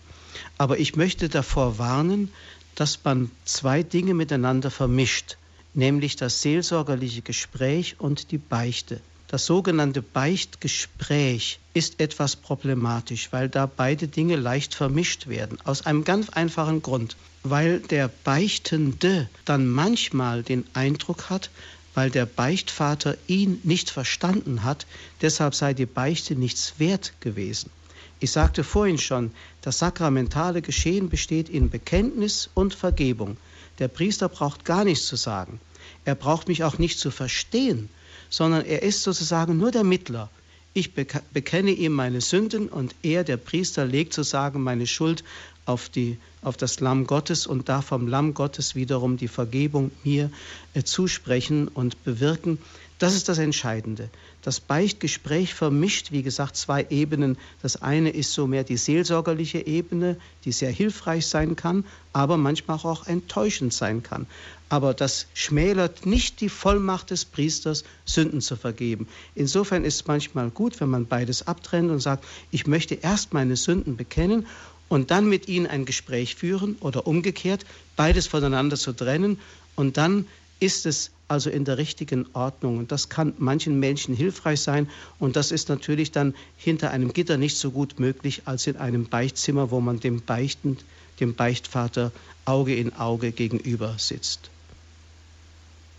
Aber ich möchte davor warnen, dass man zwei Dinge miteinander vermischt nämlich das seelsorgerliche Gespräch und die Beichte. Das sogenannte Beichtgespräch ist etwas problematisch, weil da beide Dinge leicht vermischt werden. Aus einem ganz einfachen Grund. Weil der Beichtende dann manchmal den Eindruck hat, weil der Beichtvater ihn nicht verstanden hat, deshalb sei die Beichte nichts wert gewesen. Ich sagte vorhin schon, das sakramentale Geschehen besteht in Bekenntnis und Vergebung. Der Priester braucht gar nichts zu sagen. Er braucht mich auch nicht zu verstehen, sondern er ist sozusagen nur der Mittler. Ich bekenne ihm meine Sünden und er, der Priester, legt sozusagen meine Schuld auf, die, auf das Lamm Gottes und darf vom Lamm Gottes wiederum die Vergebung mir äh, zusprechen und bewirken. Das ist das Entscheidende. Das Beichtgespräch vermischt, wie gesagt, zwei Ebenen. Das eine ist so mehr die seelsorgerliche Ebene, die sehr hilfreich sein kann, aber manchmal auch enttäuschend sein kann. Aber das schmälert nicht die Vollmacht des Priesters, Sünden zu vergeben. Insofern ist es manchmal gut, wenn man beides abtrennt und sagt, ich möchte erst meine Sünden bekennen und dann mit ihnen ein Gespräch führen oder umgekehrt, beides voneinander zu trennen und dann ist es also in der richtigen Ordnung. Und das kann manchen Menschen hilfreich sein. Und das ist natürlich dann hinter einem Gitter nicht so gut möglich als in einem Beichtzimmer, wo man dem Beichtend, dem Beichtvater Auge in Auge gegenüber sitzt.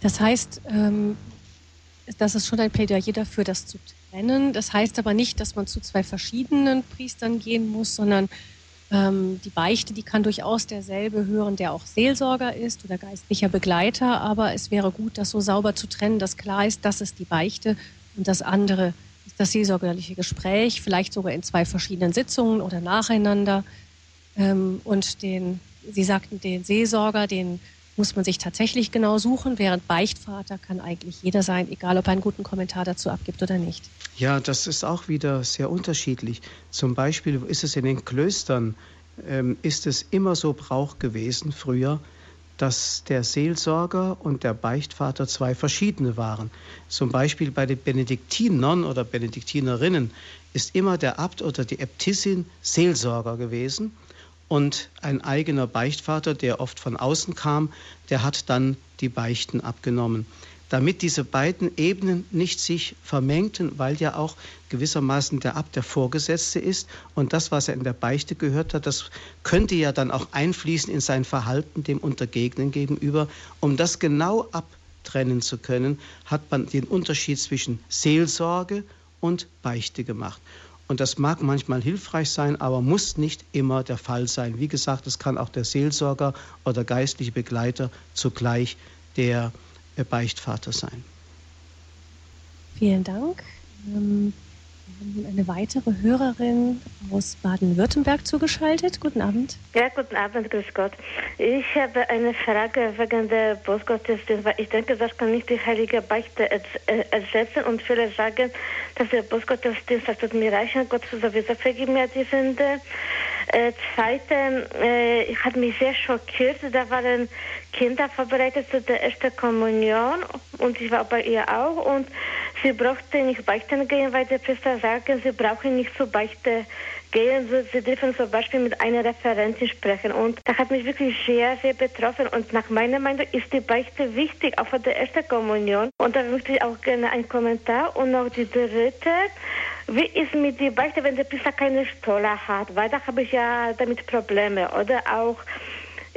Das heißt, ähm, das ist schon ein Plädoyer dafür, das zu trennen. Das heißt aber nicht, dass man zu zwei verschiedenen Priestern gehen muss, sondern ähm, die Beichte, die kann durchaus derselbe hören, der auch Seelsorger ist oder geistlicher Begleiter. Aber es wäre gut, das so sauber zu trennen, dass klar ist, das ist die Beichte und das andere ist das seelsorgerliche Gespräch, vielleicht sogar in zwei verschiedenen Sitzungen oder nacheinander. Ähm, und den, Sie sagten, den Seelsorger, den muss man sich tatsächlich genau suchen, während Beichtvater kann eigentlich jeder sein, egal ob er einen guten Kommentar dazu abgibt oder nicht. Ja, das ist auch wieder sehr unterschiedlich. Zum Beispiel ist es in den Klöstern, ähm, ist es immer so Brauch gewesen früher, dass der Seelsorger und der Beichtvater zwei verschiedene waren. Zum Beispiel bei den Benediktinern oder Benediktinerinnen ist immer der Abt oder die Äbtissin Seelsorger gewesen und ein eigener Beichtvater, der oft von außen kam, der hat dann die Beichten abgenommen. Damit diese beiden Ebenen nicht sich vermengten, weil ja auch gewissermaßen der Abt der Vorgesetzte ist und das, was er in der Beichte gehört hat, das könnte ja dann auch einfließen in sein Verhalten dem Untergegnen gegenüber. Um das genau abtrennen zu können, hat man den Unterschied zwischen Seelsorge und Beichte gemacht. Und das mag manchmal hilfreich sein, aber muss nicht immer der Fall sein. Wie gesagt, es kann auch der Seelsorger oder geistliche Begleiter zugleich der Beichtvater sein. Vielen Dank. Eine weitere Hörerin aus Baden-Württemberg zugeschaltet. Guten Abend. Ja, guten Abend, grüß Gott. Ich habe eine Frage wegen der Bußgottesdienst, weil ich denke, das kann nicht die heilige Beichte äh, ersetzen und viele sagen, dass der Bußgottesdienst, das wird mir reichen, Gott sowieso vergeben mir die Sünde. Äh, zweite, äh, ich habe mich sehr schockiert, da waren Kinder vorbereitet zu der ersten Kommunion und ich war bei ihr auch und sie brauchte nicht beichten gehen, weil der Priester sagte, sie brauchen nicht zur Beichte gehen. Sie dürfen zum Beispiel mit einer Referentin sprechen und das hat mich wirklich sehr, sehr betroffen und nach meiner Meinung ist die Beichte wichtig, auch für die erste Kommunion und da möchte ich auch gerne einen Kommentar und noch die dritte. Wie ist mit der Beichte, wenn der Priester keine Stola hat? Weil da habe ich ja damit Probleme. Oder auch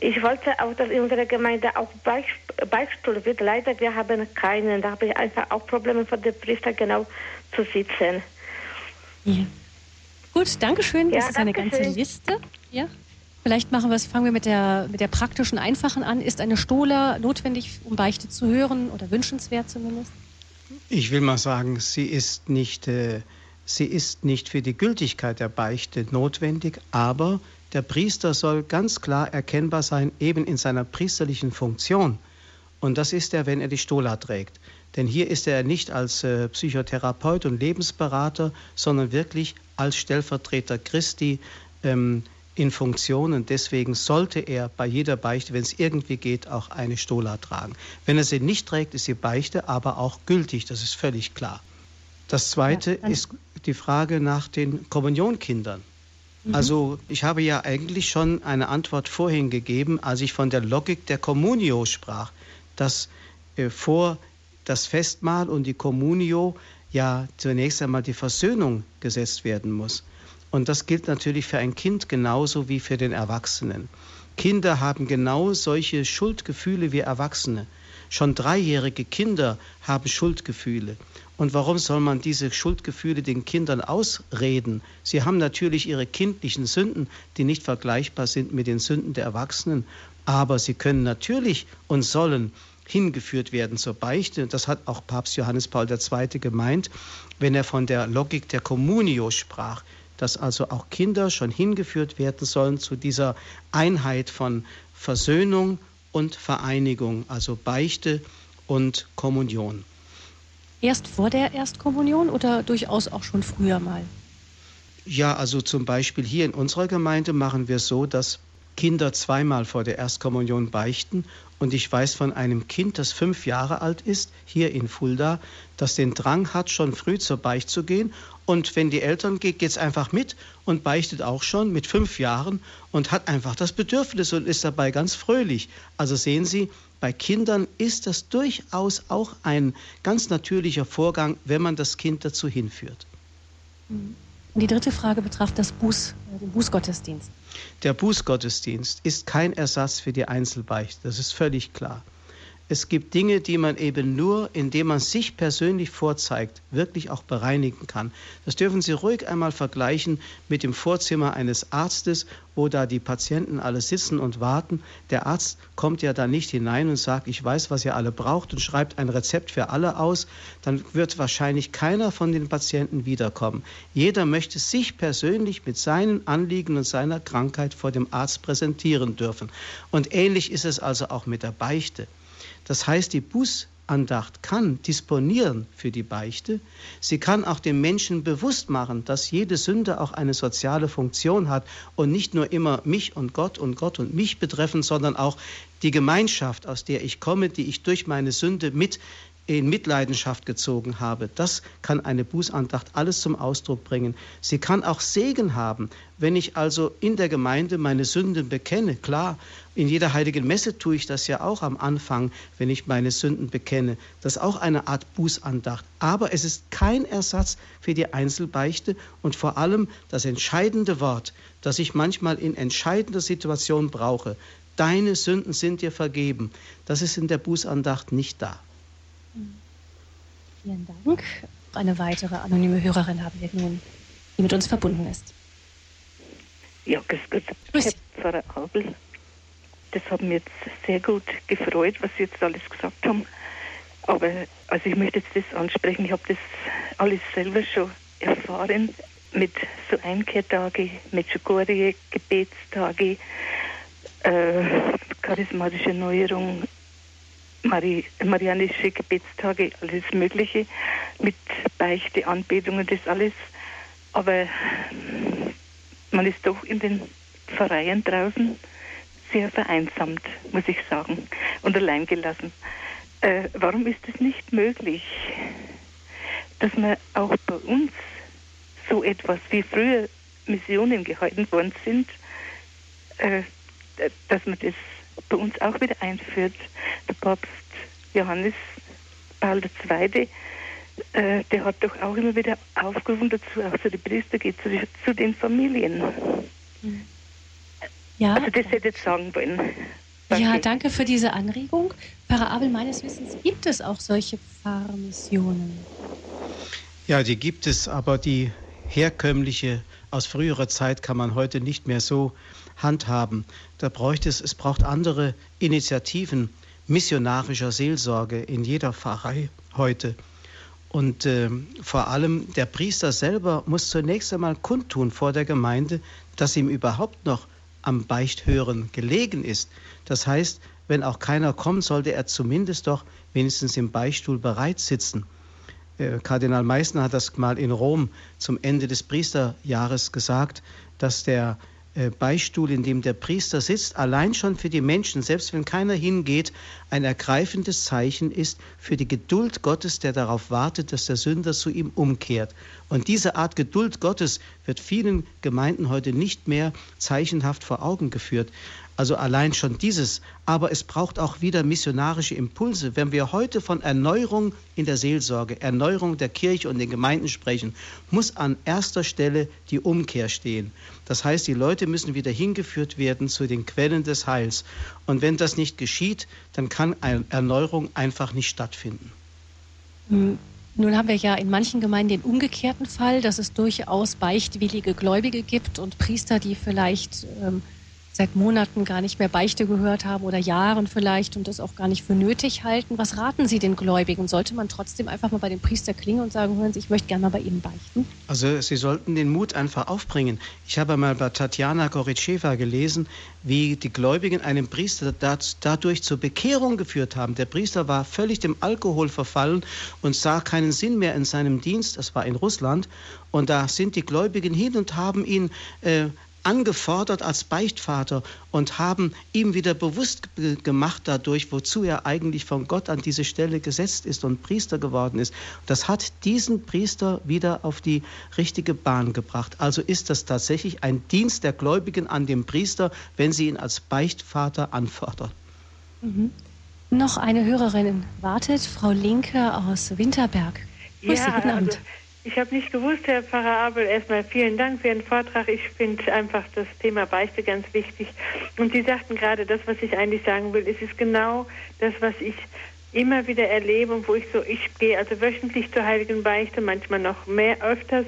ich wollte auch, dass in unserer Gemeinde auch Beichtstuhl wird. Leider, wir haben keinen. Da habe ich einfach auch Probleme für den Priester genau zu sitzen. Ja. Gut, danke schön. Das ja, ist eine ganze schön. Liste. Ja. Vielleicht machen wir es, fangen wir mit der, mit der praktischen, einfachen an. Ist eine Stola notwendig, um Beichte zu hören oder wünschenswert zumindest? Ich will mal sagen, sie ist nicht, äh, sie ist nicht für die Gültigkeit der Beichte notwendig, aber der Priester soll ganz klar erkennbar sein, eben in seiner priesterlichen Funktion. Und das ist er, wenn er die Stola trägt. Denn hier ist er nicht als äh, Psychotherapeut und Lebensberater, sondern wirklich als Stellvertreter Christi ähm, in Funktion. Und deswegen sollte er bei jeder Beichte, wenn es irgendwie geht, auch eine Stola tragen. Wenn er sie nicht trägt, ist die Beichte aber auch gültig. Das ist völlig klar. Das Zweite ja, ist die Frage nach den Kommunionkindern. Mhm. Also ich habe ja eigentlich schon eine Antwort vorhin gegeben, als ich von der Logik der Communio sprach, dass äh, vor das Festmahl und die Communio ja zunächst einmal die Versöhnung gesetzt werden muss. Und das gilt natürlich für ein Kind genauso wie für den Erwachsenen. Kinder haben genau solche Schuldgefühle wie Erwachsene. Schon dreijährige Kinder haben Schuldgefühle. Und warum soll man diese Schuldgefühle den Kindern ausreden? Sie haben natürlich ihre kindlichen Sünden, die nicht vergleichbar sind mit den Sünden der Erwachsenen, aber sie können natürlich und sollen hingeführt werden zur Beichte. Das hat auch Papst Johannes Paul II. gemeint, wenn er von der Logik der Communio sprach, dass also auch Kinder schon hingeführt werden sollen zu dieser Einheit von Versöhnung und Vereinigung, also Beichte und Kommunion. Erst vor der Erstkommunion oder durchaus auch schon früher mal? Ja, also zum Beispiel hier in unserer Gemeinde machen wir so, dass Kinder zweimal vor der Erstkommunion beichten. Und ich weiß von einem Kind, das fünf Jahre alt ist, hier in Fulda, das den Drang hat, schon früh zur Beicht zu gehen. Und wenn die Eltern geht, geht es einfach mit und beichtet auch schon mit fünf Jahren und hat einfach das Bedürfnis und ist dabei ganz fröhlich. Also sehen Sie, bei Kindern ist das durchaus auch ein ganz natürlicher Vorgang, wenn man das Kind dazu hinführt. Und die dritte Frage betraf das Buß, den Bußgottesdienst. Der Bußgottesdienst ist kein Ersatz für die Einzelbeichte, das ist völlig klar. Es gibt Dinge, die man eben nur, indem man sich persönlich vorzeigt, wirklich auch bereinigen kann. Das dürfen Sie ruhig einmal vergleichen mit dem Vorzimmer eines Arztes, wo da die Patienten alle sitzen und warten. Der Arzt kommt ja da nicht hinein und sagt, ich weiß, was ihr alle braucht und schreibt ein Rezept für alle aus. Dann wird wahrscheinlich keiner von den Patienten wiederkommen. Jeder möchte sich persönlich mit seinen Anliegen und seiner Krankheit vor dem Arzt präsentieren dürfen. Und ähnlich ist es also auch mit der Beichte. Das heißt, die Bußandacht kann disponieren für die Beichte. Sie kann auch dem Menschen bewusst machen, dass jede Sünde auch eine soziale Funktion hat und nicht nur immer mich und Gott und Gott und mich betreffen, sondern auch die Gemeinschaft, aus der ich komme, die ich durch meine Sünde mit in Mitleidenschaft gezogen habe. Das kann eine Bußandacht alles zum Ausdruck bringen. Sie kann auch Segen haben, wenn ich also in der Gemeinde meine Sünden bekenne. Klar, in jeder heiligen Messe tue ich das ja auch am Anfang, wenn ich meine Sünden bekenne. Das ist auch eine Art Bußandacht. Aber es ist kein Ersatz für die Einzelbeichte und vor allem das entscheidende Wort, das ich manchmal in entscheidender Situation brauche. Deine Sünden sind dir vergeben. Das ist in der Bußandacht nicht da. Vielen Dank. Eine weitere anonyme Hörerin haben wir nun, die mit uns verbunden ist. Ja, grüß Gott. Grüß Herr Pfarrer Abel. Das hat mich jetzt sehr gut gefreut, was Sie jetzt alles gesagt haben. Aber also ich möchte jetzt das ansprechen. Ich habe das alles selber schon erfahren mit so Einkehrtage, mit Schokorie, Gebetstage, äh, charismatische Neuerung, Mari marianische Gebetstage, alles Mögliche mit Beichte, Anbetung und das alles. Aber man ist doch in den Pfarreien draußen sehr vereinsamt, muss ich sagen, und alleingelassen. Äh, warum ist es nicht möglich, dass man auch bei uns so etwas wie früher Missionen gehalten worden sind, äh, dass man das bei uns auch wieder einführt. Der Papst Johannes Paul II., äh, der hat doch auch immer wieder aufgerufen dazu, auch zu den Priester geht zu, zu den Familien. Ja. Also das hätte ich jetzt sagen wollen. Danke. Ja, danke für diese Anregung. Pfarrer Abel, meines Wissens gibt es auch solche Pfarrmissionen. Ja, die gibt es, aber die herkömmliche aus früherer Zeit kann man heute nicht mehr so handhaben. Da bräuchte es, es braucht andere Initiativen missionarischer Seelsorge in jeder Pfarrei heute. Und äh, vor allem der Priester selber muss zunächst einmal kundtun vor der Gemeinde, dass ihm überhaupt noch am Beichthören gelegen ist. Das heißt, wenn auch keiner kommt, sollte er zumindest doch wenigstens im Beichtstuhl bereit sitzen. Äh, Kardinal Meissner hat das mal in Rom zum Ende des Priesterjahres gesagt, dass der Beistuhl, in dem der Priester sitzt, allein schon für die Menschen, selbst wenn keiner hingeht, ein ergreifendes Zeichen ist für die Geduld Gottes, der darauf wartet, dass der Sünder zu ihm umkehrt. Und diese Art Geduld Gottes wird vielen Gemeinden heute nicht mehr zeichenhaft vor Augen geführt. Also allein schon dieses. Aber es braucht auch wieder missionarische Impulse. Wenn wir heute von Erneuerung in der Seelsorge, Erneuerung der Kirche und den Gemeinden sprechen, muss an erster Stelle die Umkehr stehen. Das heißt, die Leute müssen wieder hingeführt werden zu den Quellen des Heils. Und wenn das nicht geschieht, dann kann eine Erneuerung einfach nicht stattfinden. Hm. Nun haben wir ja in manchen Gemeinden den umgekehrten Fall, dass es durchaus beichtwillige Gläubige gibt und Priester, die vielleicht ähm, seit Monaten gar nicht mehr Beichte gehört haben oder Jahren vielleicht und das auch gar nicht für nötig halten. Was raten Sie den Gläubigen? Sollte man trotzdem einfach mal bei dem Priester klingen und sagen, hören Sie, ich möchte gerne mal bei Ihnen beichten? Also Sie sollten den Mut einfach aufbringen. Ich habe mal bei Tatjana Goritscheva gelesen, wie die Gläubigen einen Priester dadurch zur Bekehrung geführt haben. Der Priester war völlig dem Alkohol verfallen und sah keinen Sinn mehr in seinem Dienst. Das war in Russland. Und da sind die Gläubigen hin und haben ihn äh, angefordert als Beichtvater und haben ihm wieder bewusst gemacht dadurch, wozu er eigentlich von Gott an diese Stelle gesetzt ist und Priester geworden ist. Das hat diesen Priester wieder auf die richtige Bahn gebracht. Also ist das tatsächlich ein Dienst der Gläubigen an dem Priester, wenn sie ihn als Beichtvater anfordern. Mhm. Noch eine Hörerin wartet, Frau Linke aus Winterberg. Grüß ja, Sie, guten Abend. Also Ich habe nicht gewusst, Herr Pfarrer Abel, erstmal vielen Dank für Ihren Vortrag. Ich finde einfach das Thema Beichte ganz wichtig. Und Sie sagten gerade, das, was ich eigentlich sagen will, es ist genau das, was ich immer wieder erlebe und wo ich so, ich gehe also wöchentlich zur Heiligen Beichte, manchmal noch mehr öfters,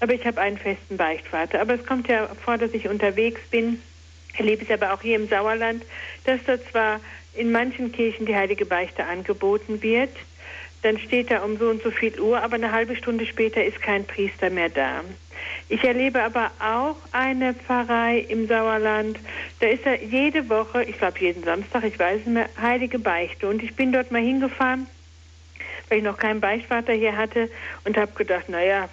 aber ich habe einen festen Beichtvater. Aber es kommt ja vor, dass ich unterwegs bin, erlebe es aber auch hier im Sauerland, dass da zwar in manchen Kirchen die Heilige Beichte angeboten wird, dann steht da um so und so viel Uhr, aber eine halbe Stunde später ist kein Priester mehr da. Ich erlebe aber auch eine Pfarrei im Sauerland. Da ist er jede Woche, ich glaube jeden Samstag, ich weiß nicht mehr, heilige Beichte. Und ich bin dort mal hingefahren, weil ich noch keinen Beichtvater hier hatte und habe gedacht, naja,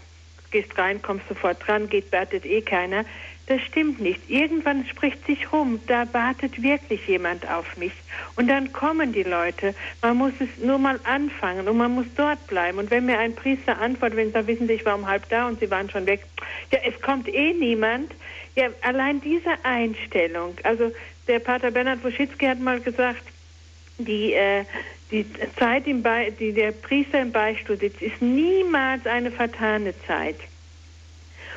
gehst rein, kommst sofort dran, geht, betet eh keiner. Das stimmt nicht. Irgendwann spricht sich rum, da wartet wirklich jemand auf mich. Und dann kommen die Leute. Man muss es nur mal anfangen und man muss dort bleiben. Und wenn mir ein Priester antwortet, wenn sie sagen, wissen Sie, ich war um halb da und Sie waren schon weg, ja, es kommt eh niemand. Ja, allein diese Einstellung. Also der Pater Bernhard Woschitzki hat mal gesagt, die, äh, die Zeit, im die der Priester im Beistuhl sitzt, ist niemals eine vertane Zeit.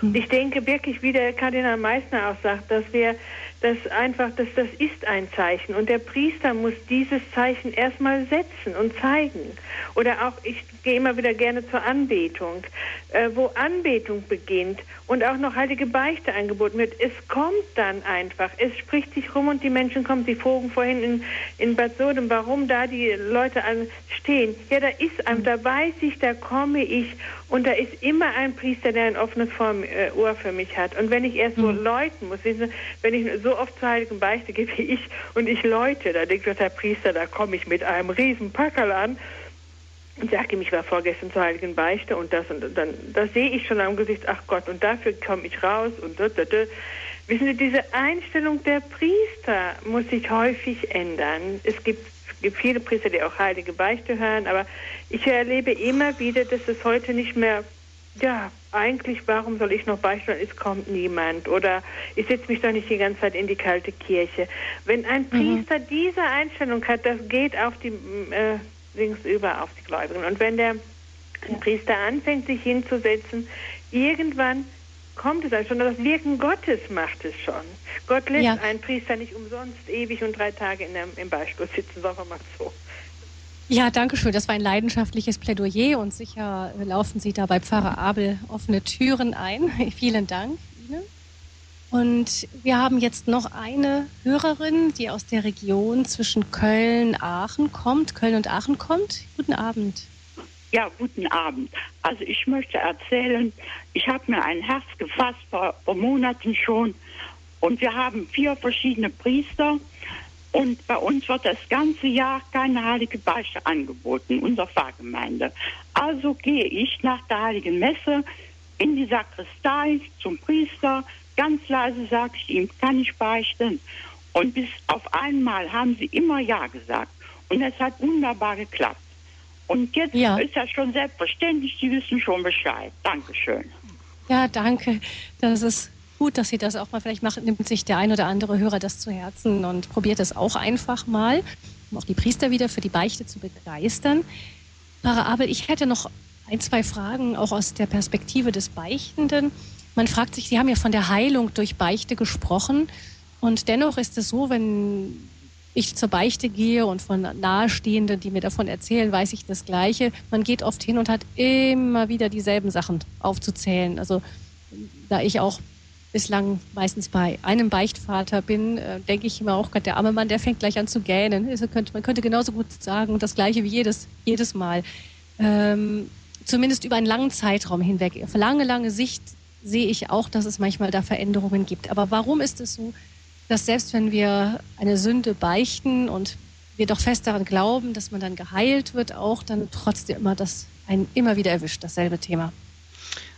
Und ich denke wirklich, wie der Kardinal Meissner auch sagt, dass wir das einfach, dass das ist ein Zeichen und der Priester muss dieses Zeichen erstmal setzen und zeigen. Oder auch, ich gehe immer wieder gerne zur Anbetung, äh, wo Anbetung beginnt und auch noch heilige Beichte angeboten wird. Es kommt dann einfach, es spricht sich rum und die Menschen kommen. Sie flogen vorhin in, in Bad Sodem, warum da die Leute stehen. Ja, da ist einem, da weiß ich, da komme ich und da ist immer ein Priester, der ein offenes äh, Ohr für mich hat. Und wenn ich erst so mhm. läuten muss, wenn ich so oft zur Heiligen Beichte gehe wie ich und ich läute, da denkt der Priester, da komme ich mit einem riesen Packerl an und sage ihm, ich war vorgestern zur Heiligen Beichte und das und dann, da sehe ich schon am Gesicht, ach Gott, und dafür komme ich raus und da, da, da. Wissen Sie, diese Einstellung der Priester muss sich häufig ändern. Es gibt, gibt viele Priester, die auch Heilige Beichte hören, aber ich erlebe immer wieder, dass es heute nicht mehr ja, eigentlich, warum soll ich noch beichten? Es kommt niemand. Oder ich setze mich doch nicht die ganze Zeit in die kalte Kirche. Wenn ein mhm. Priester mhm. diese Einstellung hat, das geht auf die äh, links über auf die Gläubigen. Und wenn der Priester anfängt, sich hinzusetzen, irgendwann kommt es also schon. Das Wirken Gottes macht es schon. Gott lässt ja. einen Priester nicht umsonst ewig und drei Tage in der, im Beistuhl sitzen, sagen wir mal so. Ja, danke schön. Das war ein leidenschaftliches Plädoyer und sicher laufen Sie da bei Pfarrer Abel offene Türen ein. Vielen Dank Ihnen. Und wir haben jetzt noch eine Hörerin, die aus der Region zwischen Köln, Aachen kommt, Köln und Aachen kommt. Guten Abend. Ja, guten Abend. Also ich möchte erzählen, ich habe mir ein Herz gefasst vor, vor Monaten schon und wir haben vier verschiedene Priester und bei uns wird das ganze Jahr keine heilige Beichte angeboten, unserer Pfarrgemeinde. Also gehe ich nach der heiligen Messe in die Sakristei zum Priester. Ganz leise sage ich ihm, kann ich beichten? Und bis auf einmal haben sie immer Ja gesagt. Und es hat wunderbar geklappt. Und jetzt ja. ist das schon selbstverständlich, die wissen schon Bescheid. Dankeschön. Ja, danke. Das ist gut, dass Sie das auch mal vielleicht machen, nimmt sich der ein oder andere Hörer das zu Herzen und probiert es auch einfach mal, um auch die Priester wieder für die Beichte zu begeistern. Pfarrer Abel, ich hätte noch ein, zwei Fragen, auch aus der Perspektive des Beichtenden. Man fragt sich, Sie haben ja von der Heilung durch Beichte gesprochen. Und dennoch ist es so, wenn ich zur Beichte gehe und von Nahestehenden, die mir davon erzählen, weiß ich das Gleiche. Man geht oft hin und hat immer wieder dieselben Sachen aufzuzählen. Also da ich auch bislang meistens bei einem Beichtvater bin, äh, denke ich immer auch, Gott, der arme Mann, der fängt gleich an zu gähnen. Also könnte, man könnte genauso gut sagen, das gleiche wie jedes, jedes Mal. Ähm, zumindest über einen langen Zeitraum hinweg. Auf lange, lange Sicht sehe ich auch, dass es manchmal da Veränderungen gibt. Aber warum ist es so, dass selbst wenn wir eine Sünde beichten und wir doch fest daran glauben, dass man dann geheilt wird, auch dann trotzdem immer das einen immer wieder erwischt, dasselbe Thema?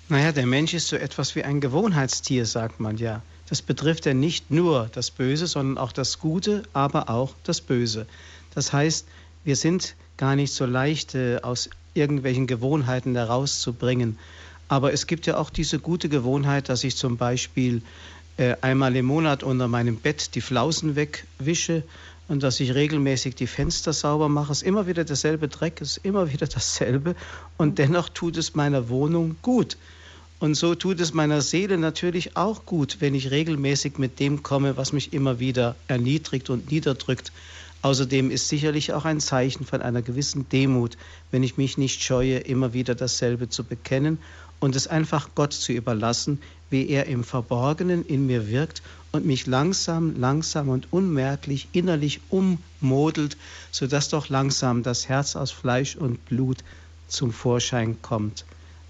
Naja, der Mensch ist so etwas wie ein Gewohnheitstier, sagt man ja. Das betrifft ja nicht nur das Böse, sondern auch das Gute, aber auch das Böse. Das heißt, wir sind gar nicht so leicht äh, aus irgendwelchen Gewohnheiten herauszubringen. Aber es gibt ja auch diese gute Gewohnheit, dass ich zum Beispiel äh, einmal im Monat unter meinem Bett die Flausen wegwische und dass ich regelmäßig die Fenster sauber mache. Es ist immer wieder derselbe Dreck, es ist immer wieder dasselbe und dennoch tut es meiner Wohnung gut. Und so tut es meiner Seele natürlich auch gut, wenn ich regelmäßig mit dem komme, was mich immer wieder erniedrigt und niederdrückt. Außerdem ist sicherlich auch ein Zeichen von einer gewissen Demut, wenn ich mich nicht scheue, immer wieder dasselbe zu bekennen und es einfach Gott zu überlassen, wie er im Verborgenen in mir wirkt und mich langsam, langsam und unmerklich innerlich ummodelt, sodass doch langsam das Herz aus Fleisch und Blut zum Vorschein kommt.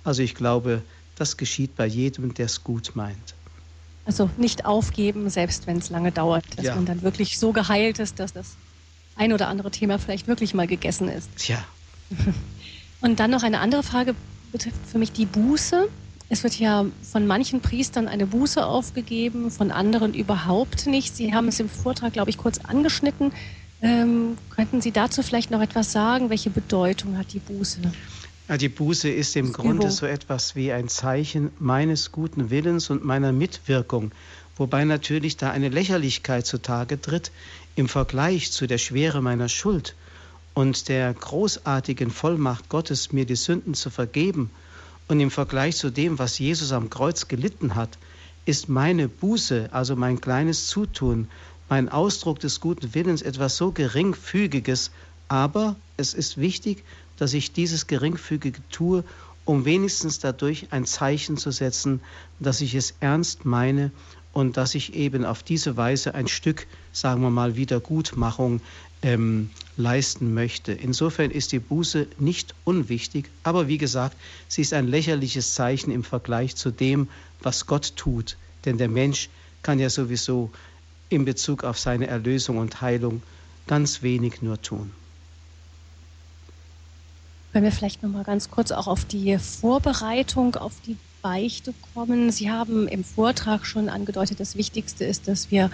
Also ich glaube, das geschieht bei jedem, der es gut meint. Also nicht aufgeben, selbst wenn es lange dauert, dass ja. man dann wirklich so geheilt ist, dass das ein oder andere Thema vielleicht wirklich mal gegessen ist. Tja. Und dann noch eine andere Frage betrifft für mich die Buße. Es wird ja von manchen Priestern eine Buße aufgegeben, von anderen überhaupt nicht. Sie haben es im Vortrag, glaube ich, kurz angeschnitten. Ähm, könnten Sie dazu vielleicht noch etwas sagen? Welche Bedeutung hat die Buße? Ja, die Buße ist im Grunde so etwas wie ein Zeichen meines guten Willens und meiner Mitwirkung, wobei natürlich da eine Lächerlichkeit zutage tritt im Vergleich zu der Schwere meiner Schuld und der großartigen Vollmacht Gottes, mir die Sünden zu vergeben und im Vergleich zu dem, was Jesus am Kreuz gelitten hat, ist meine Buße, also mein kleines Zutun, mein Ausdruck des guten Willens etwas so geringfügiges, aber es ist wichtig, dass ich dieses Geringfügige tue, um wenigstens dadurch ein Zeichen zu setzen, dass ich es ernst meine und dass ich eben auf diese Weise ein Stück, sagen wir mal, Wiedergutmachung ähm, leisten möchte. Insofern ist die Buße nicht unwichtig, aber wie gesagt, sie ist ein lächerliches Zeichen im Vergleich zu dem, was Gott tut. Denn der Mensch kann ja sowieso in Bezug auf seine Erlösung und Heilung ganz wenig nur tun. Können wir vielleicht noch mal ganz kurz auch auf die Vorbereitung auf die Beichte kommen? Sie haben im Vortrag schon angedeutet, das Wichtigste ist, dass wir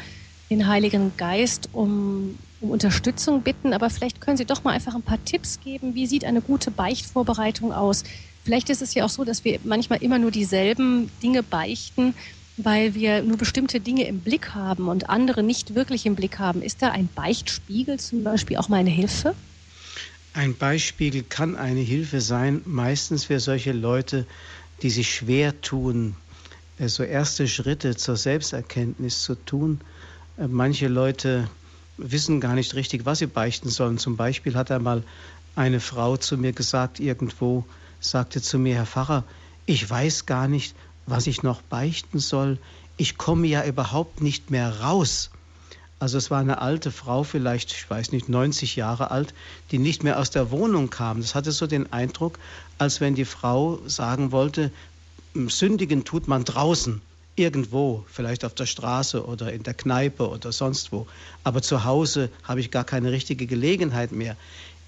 den Heiligen Geist um, um Unterstützung bitten. Aber vielleicht können Sie doch mal einfach ein paar Tipps geben. Wie sieht eine gute Beichtvorbereitung aus? Vielleicht ist es ja auch so, dass wir manchmal immer nur dieselben Dinge beichten, weil wir nur bestimmte Dinge im Blick haben und andere nicht wirklich im Blick haben. Ist da ein Beichtspiegel zum Beispiel auch mal eine Hilfe? Ein Beispiel kann eine Hilfe sein, meistens für solche Leute, die sich schwer tun, äh, so erste Schritte zur Selbsterkenntnis zu tun. Äh, manche Leute wissen gar nicht richtig, was sie beichten sollen. Zum Beispiel hat einmal eine Frau zu mir gesagt, irgendwo sagte zu mir, Herr Pfarrer, ich weiß gar nicht, was ich noch beichten soll. Ich komme ja überhaupt nicht mehr raus. Also es war eine alte Frau, vielleicht, ich weiß nicht, 90 Jahre alt, die nicht mehr aus der Wohnung kam. Das hatte so den Eindruck, als wenn die Frau sagen wollte, sündigen tut man draußen, irgendwo, vielleicht auf der Straße oder in der Kneipe oder sonst wo. Aber zu Hause habe ich gar keine richtige Gelegenheit mehr.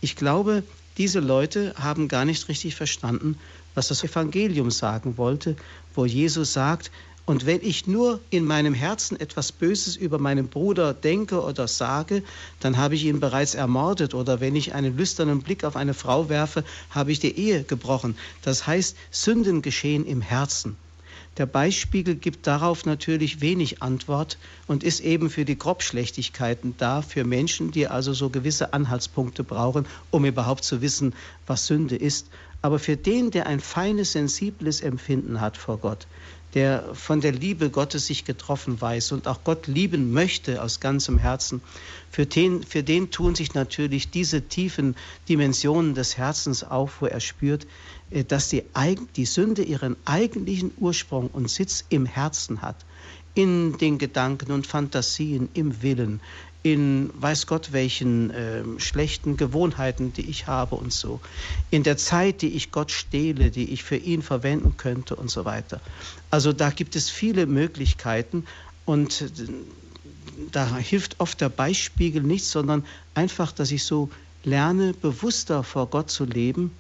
Ich glaube, diese Leute haben gar nicht richtig verstanden, was das Evangelium sagen wollte, wo Jesus sagt, und wenn ich nur in meinem Herzen etwas Böses über meinen Bruder denke oder sage, dann habe ich ihn bereits ermordet. Oder wenn ich einen lüsternen Blick auf eine Frau werfe, habe ich die Ehe gebrochen. Das heißt, Sünden geschehen im Herzen. Der Beispiegel gibt darauf natürlich wenig Antwort und ist eben für die Grobschlechtigkeiten da, für Menschen, die also so gewisse Anhaltspunkte brauchen, um überhaupt zu wissen, was Sünde ist. Aber für den, der ein feines, sensibles Empfinden hat vor Gott, der von der Liebe Gottes sich getroffen weiß und auch Gott lieben möchte aus ganzem Herzen, für den, für den tun sich natürlich diese tiefen Dimensionen des Herzens auf, wo er spürt, dass die, die Sünde ihren eigentlichen Ursprung und Sitz im Herzen hat, in den Gedanken und Fantasien, im Willen, in weiß Gott welchen äh, schlechten Gewohnheiten, die ich habe und so, in der Zeit, die ich Gott stehle, die ich für ihn verwenden könnte und so weiter. Also da gibt es viele Möglichkeiten und äh, da hilft oft der Beispiegel nichts, sondern einfach, dass ich so lerne, bewusster vor Gott zu leben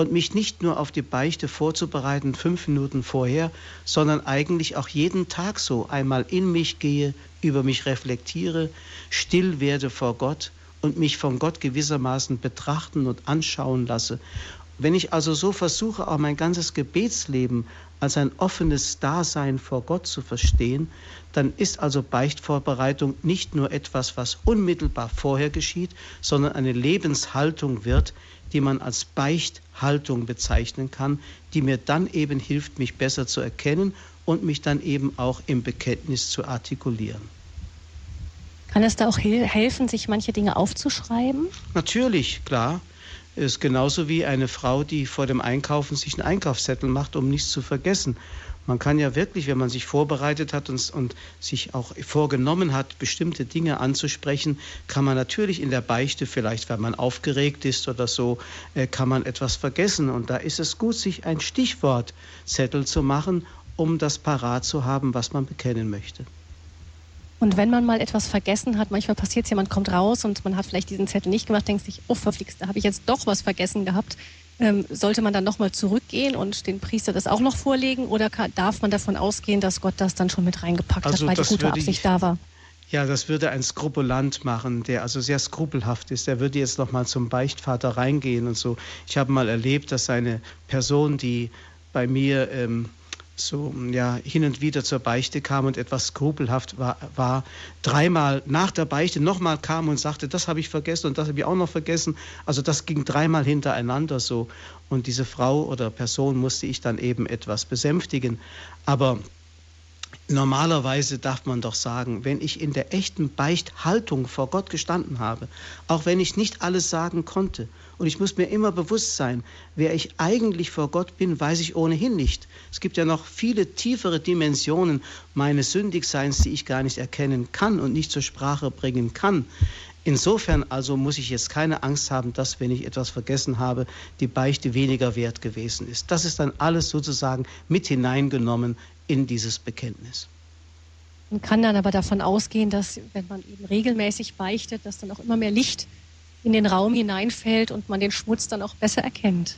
und mich nicht nur auf die Beichte vorzubereiten, fünf Minuten vorher, sondern eigentlich auch jeden Tag so einmal in mich gehe, über mich reflektiere, still werde vor Gott und mich von Gott gewissermaßen betrachten und anschauen lasse. Wenn ich also so versuche, auch mein ganzes Gebetsleben als ein offenes Dasein vor Gott zu verstehen, dann ist also Beichtvorbereitung nicht nur etwas, was unmittelbar vorher geschieht, sondern eine Lebenshaltung wird, die man als Beichthaltung bezeichnen kann, die mir dann eben hilft, mich besser zu erkennen und mich dann eben auch im Bekenntnis zu artikulieren. Kann es da auch helfen, sich manche Dinge aufzuschreiben? Natürlich, klar. Ist genauso wie eine Frau, die vor dem Einkaufen sich einen Einkaufszettel macht, um nichts zu vergessen. Man kann ja wirklich, wenn man sich vorbereitet hat und, und, sich auch vorgenommen hat, bestimmte Dinge anzusprechen, kann man natürlich in der Beichte, vielleicht weil man aufgeregt ist oder so, äh, kann man etwas vergessen. Und da ist es gut, sich ein Stichwortzettel zu machen, um das parat zu haben, was man bekennen möchte. Und wenn man mal etwas vergessen hat, manchmal passiert es, jemand kommt raus und man hat vielleicht diesen Zettel nicht gemacht, denkt sich, oh verflixt, da habe ich jetzt doch was vergessen gehabt. Ähm, sollte man dann nochmal zurückgehen und den Priester das auch noch vorlegen oder kann, darf man davon ausgehen, dass Gott das dann schon mit reingepackt also hat, weil die gute Absicht ich, da war? Ja, das würde ein Skrupulant machen, der also sehr skrupelhaft ist. Der würde jetzt nochmal zum Beichtvater reingehen und so. Ich habe mal erlebt, dass eine Person, die bei mir ähm, so ja, hin und wieder zur Beichte kam und etwas skrupelhaft war, war dreimal nach der Beichte nochmal kam und sagte, das habe ich vergessen und das habe ich auch noch vergessen. Also das ging dreimal hintereinander so. Und diese Frau oder Person musste ich dann eben etwas besänftigen. Aber Normalerweise darf man doch sagen, wenn ich in der echten Beichthaltung vor Gott gestanden habe, auch wenn ich nicht alles sagen konnte, und ich muss mir immer bewusst sein, wer ich eigentlich vor Gott bin, weiß ich ohnehin nicht. Es gibt ja noch viele tiefere Dimensionen meines Sündigseins, die ich gar nicht erkennen kann und nicht zur Sprache bringen kann. Insofern also muss ich jetzt keine Angst haben, dass, wenn ich etwas vergessen habe, die Beichte weniger wert gewesen ist. Das ist dann alles sozusagen mit hineingenommen in dieses Bekenntnis. Man kann dann aber davon ausgehen, dass wenn man eben regelmäßig beichtet, dass dann auch immer mehr Licht in den Raum hineinfällt und man den Schmutz dann auch besser erkennt.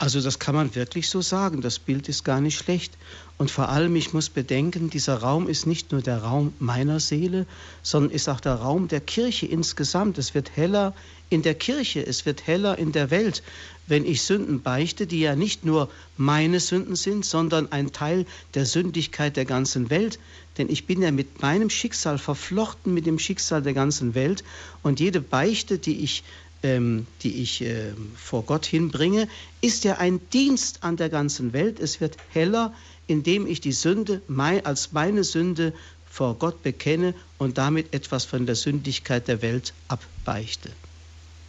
Also das kann man wirklich so sagen. Das Bild ist gar nicht schlecht. Und vor allem, ich muss bedenken, dieser Raum ist nicht nur der Raum meiner Seele, sondern ist auch der Raum der Kirche insgesamt. Es wird heller in der Kirche, es wird heller in der Welt, wenn ich Sünden beichte, die ja nicht nur meine Sünden sind, sondern ein Teil der Sündigkeit der ganzen Welt. Denn ich bin ja mit meinem Schicksal verflochten mit dem Schicksal der ganzen Welt. Und jede Beichte, die ich ähm, die ich äh, vor Gott hinbringe, ist ja ein Dienst an der ganzen Welt. Es wird heller, indem ich die Sünde mein, als meine Sünde vor Gott bekenne und damit etwas von der Sündigkeit der Welt abbeichte.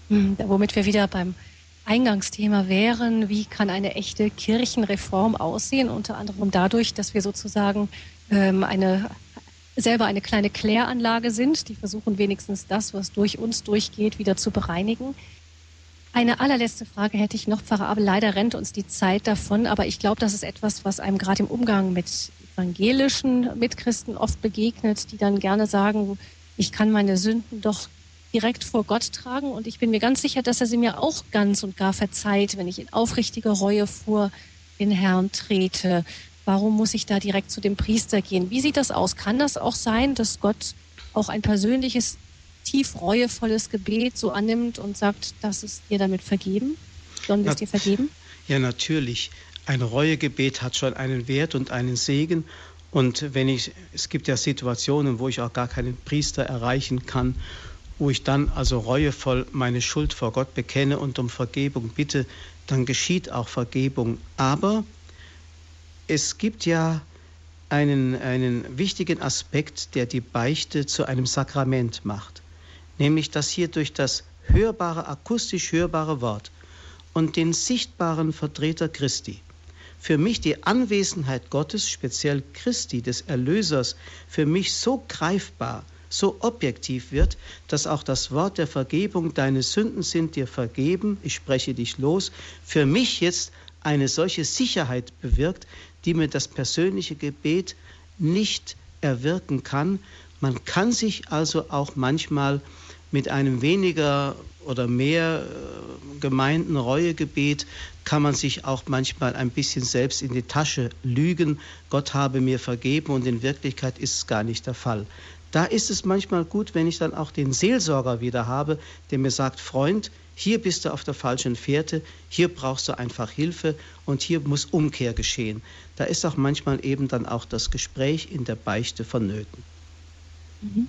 Hm, womit wir wieder beim Eingangsthema wären, wie kann eine echte Kirchenreform aussehen, unter anderem dadurch, dass wir sozusagen ähm, eine selber eine kleine Kläranlage sind. Die versuchen wenigstens das, was durch uns durchgeht, wieder zu bereinigen. Eine allerletzte Frage hätte ich noch, Pfarrer Abel. Leider rennt uns die Zeit davon, aber ich glaube, das ist etwas, was einem gerade im Umgang mit evangelischen Mitchristen oft begegnet, die dann gerne sagen, ich kann meine Sünden doch direkt vor Gott tragen und ich bin mir ganz sicher, dass er sie mir auch ganz und gar verzeiht, wenn ich in aufrichtiger Reue vor den Herrn trete. Warum muss ich da direkt zu dem Priester gehen? Wie sieht das aus? Kann das auch sein, dass Gott auch ein persönliches, tief reuevolles Gebet so annimmt und sagt, das ist dir damit vergeben? Sollen wir es dir vergeben? Ja, natürlich. Ein Reuegebet hat schon einen Wert und einen Segen. Und wenn ich, es gibt ja Situationen, wo ich auch gar keinen Priester erreichen kann, wo ich dann also reuevoll meine Schuld vor Gott bekenne und um Vergebung bitte, dann geschieht auch Vergebung. Aber es gibt ja einen, einen wichtigen Aspekt, der die Beichte zu einem Sakrament macht, nämlich dass hier durch das hörbare, akustisch hörbare Wort und den sichtbaren Vertreter Christi für mich die Anwesenheit Gottes, speziell Christi, des Erlösers, für mich so greifbar, so objektiv wird, dass auch das Wort der Vergebung, deine Sünden sind dir vergeben, ich spreche dich los, für mich jetzt eine solche Sicherheit bewirkt, die mir das persönliche Gebet nicht erwirken kann. Man kann sich also auch manchmal mit einem weniger oder mehr äh, gemeinten Reuegebet kann man sich auch manchmal ein bisschen selbst in die Tasche lügen. Gott habe mir vergeben und in Wirklichkeit ist es gar nicht der Fall. Da ist es manchmal gut, wenn ich dann auch den Seelsorger wieder habe, der mir sagt, Freund, hier bist du auf der falschen Fährte, hier brauchst du einfach Hilfe und hier muss Umkehr geschehen. Da ist auch manchmal eben dann auch das Gespräch in der Beichte vonnöten. Mhm.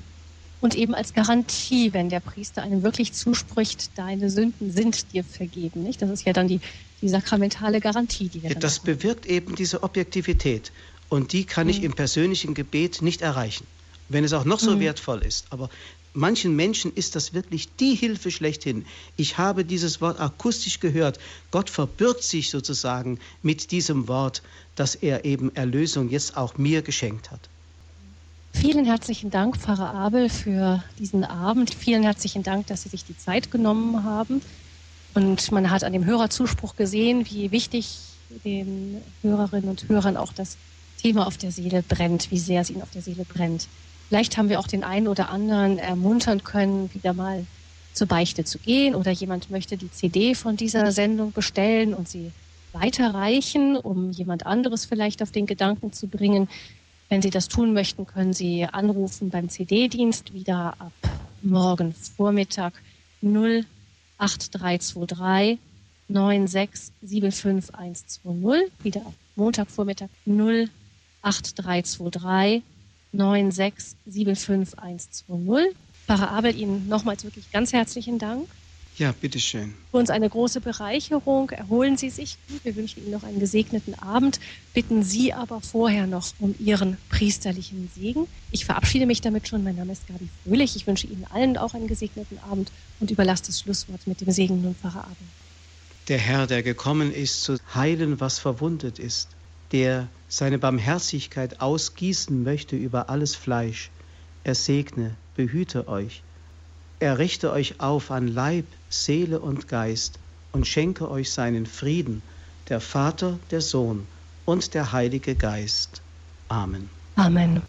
Und eben als Garantie, wenn der Priester einem wirklich zuspricht, deine Sünden sind dir vergeben. Nicht? Das ist ja dann die, die sakramentale Garantie, die wir ja, Das bewirkt eben diese Objektivität. Und die kann mhm. ich im persönlichen Gebet nicht erreichen wenn es auch noch so mhm. wertvoll ist. Aber manchen Menschen ist das wirklich die Hilfe schlechthin. Ich habe dieses Wort akustisch gehört. Gott verbirgt sich sozusagen mit diesem Wort, dass er eben Erlösung jetzt auch mir geschenkt hat. Vielen herzlichen Dank, Pfarrer Abel, für diesen Abend. Vielen herzlichen Dank, dass Sie sich die Zeit genommen haben. Und man hat an dem Hörerzuspruch gesehen, wie wichtig den Hörerinnen und Hörern auch das Thema auf der Seele brennt, wie sehr es ihnen auf der Seele brennt. Vielleicht haben wir auch den einen oder anderen ermuntern können, wieder mal zur Beichte zu gehen oder jemand möchte die CD von dieser Sendung bestellen und sie weiterreichen, um jemand anderes vielleicht auf den Gedanken zu bringen. Wenn Sie das tun möchten, können Sie anrufen beim CD-Dienst wieder ab morgen Vormittag 08323 9675120. Wieder ab Montagvormittag 08323 9675120. Pfarrer Abel, Ihnen nochmals wirklich ganz herzlichen Dank. Ja, bitteschön. Für uns eine große Bereicherung. Erholen Sie sich gut. Wir wünschen Ihnen noch einen gesegneten Abend. Bitten Sie aber vorher noch um Ihren priesterlichen Segen. Ich verabschiede mich damit schon. Mein Name ist Gabi Fröhlich. Ich wünsche Ihnen allen auch einen gesegneten Abend und überlasse das Schlusswort mit dem Segen nun Pfarrer Abel. Der Herr, der gekommen ist, zu heilen, was verwundet ist der seine Barmherzigkeit ausgießen möchte über alles Fleisch. Er segne, behüte euch. Er richte euch auf an Leib, Seele und Geist und schenke euch seinen Frieden, der Vater, der Sohn und der Heilige Geist. Amen. Amen.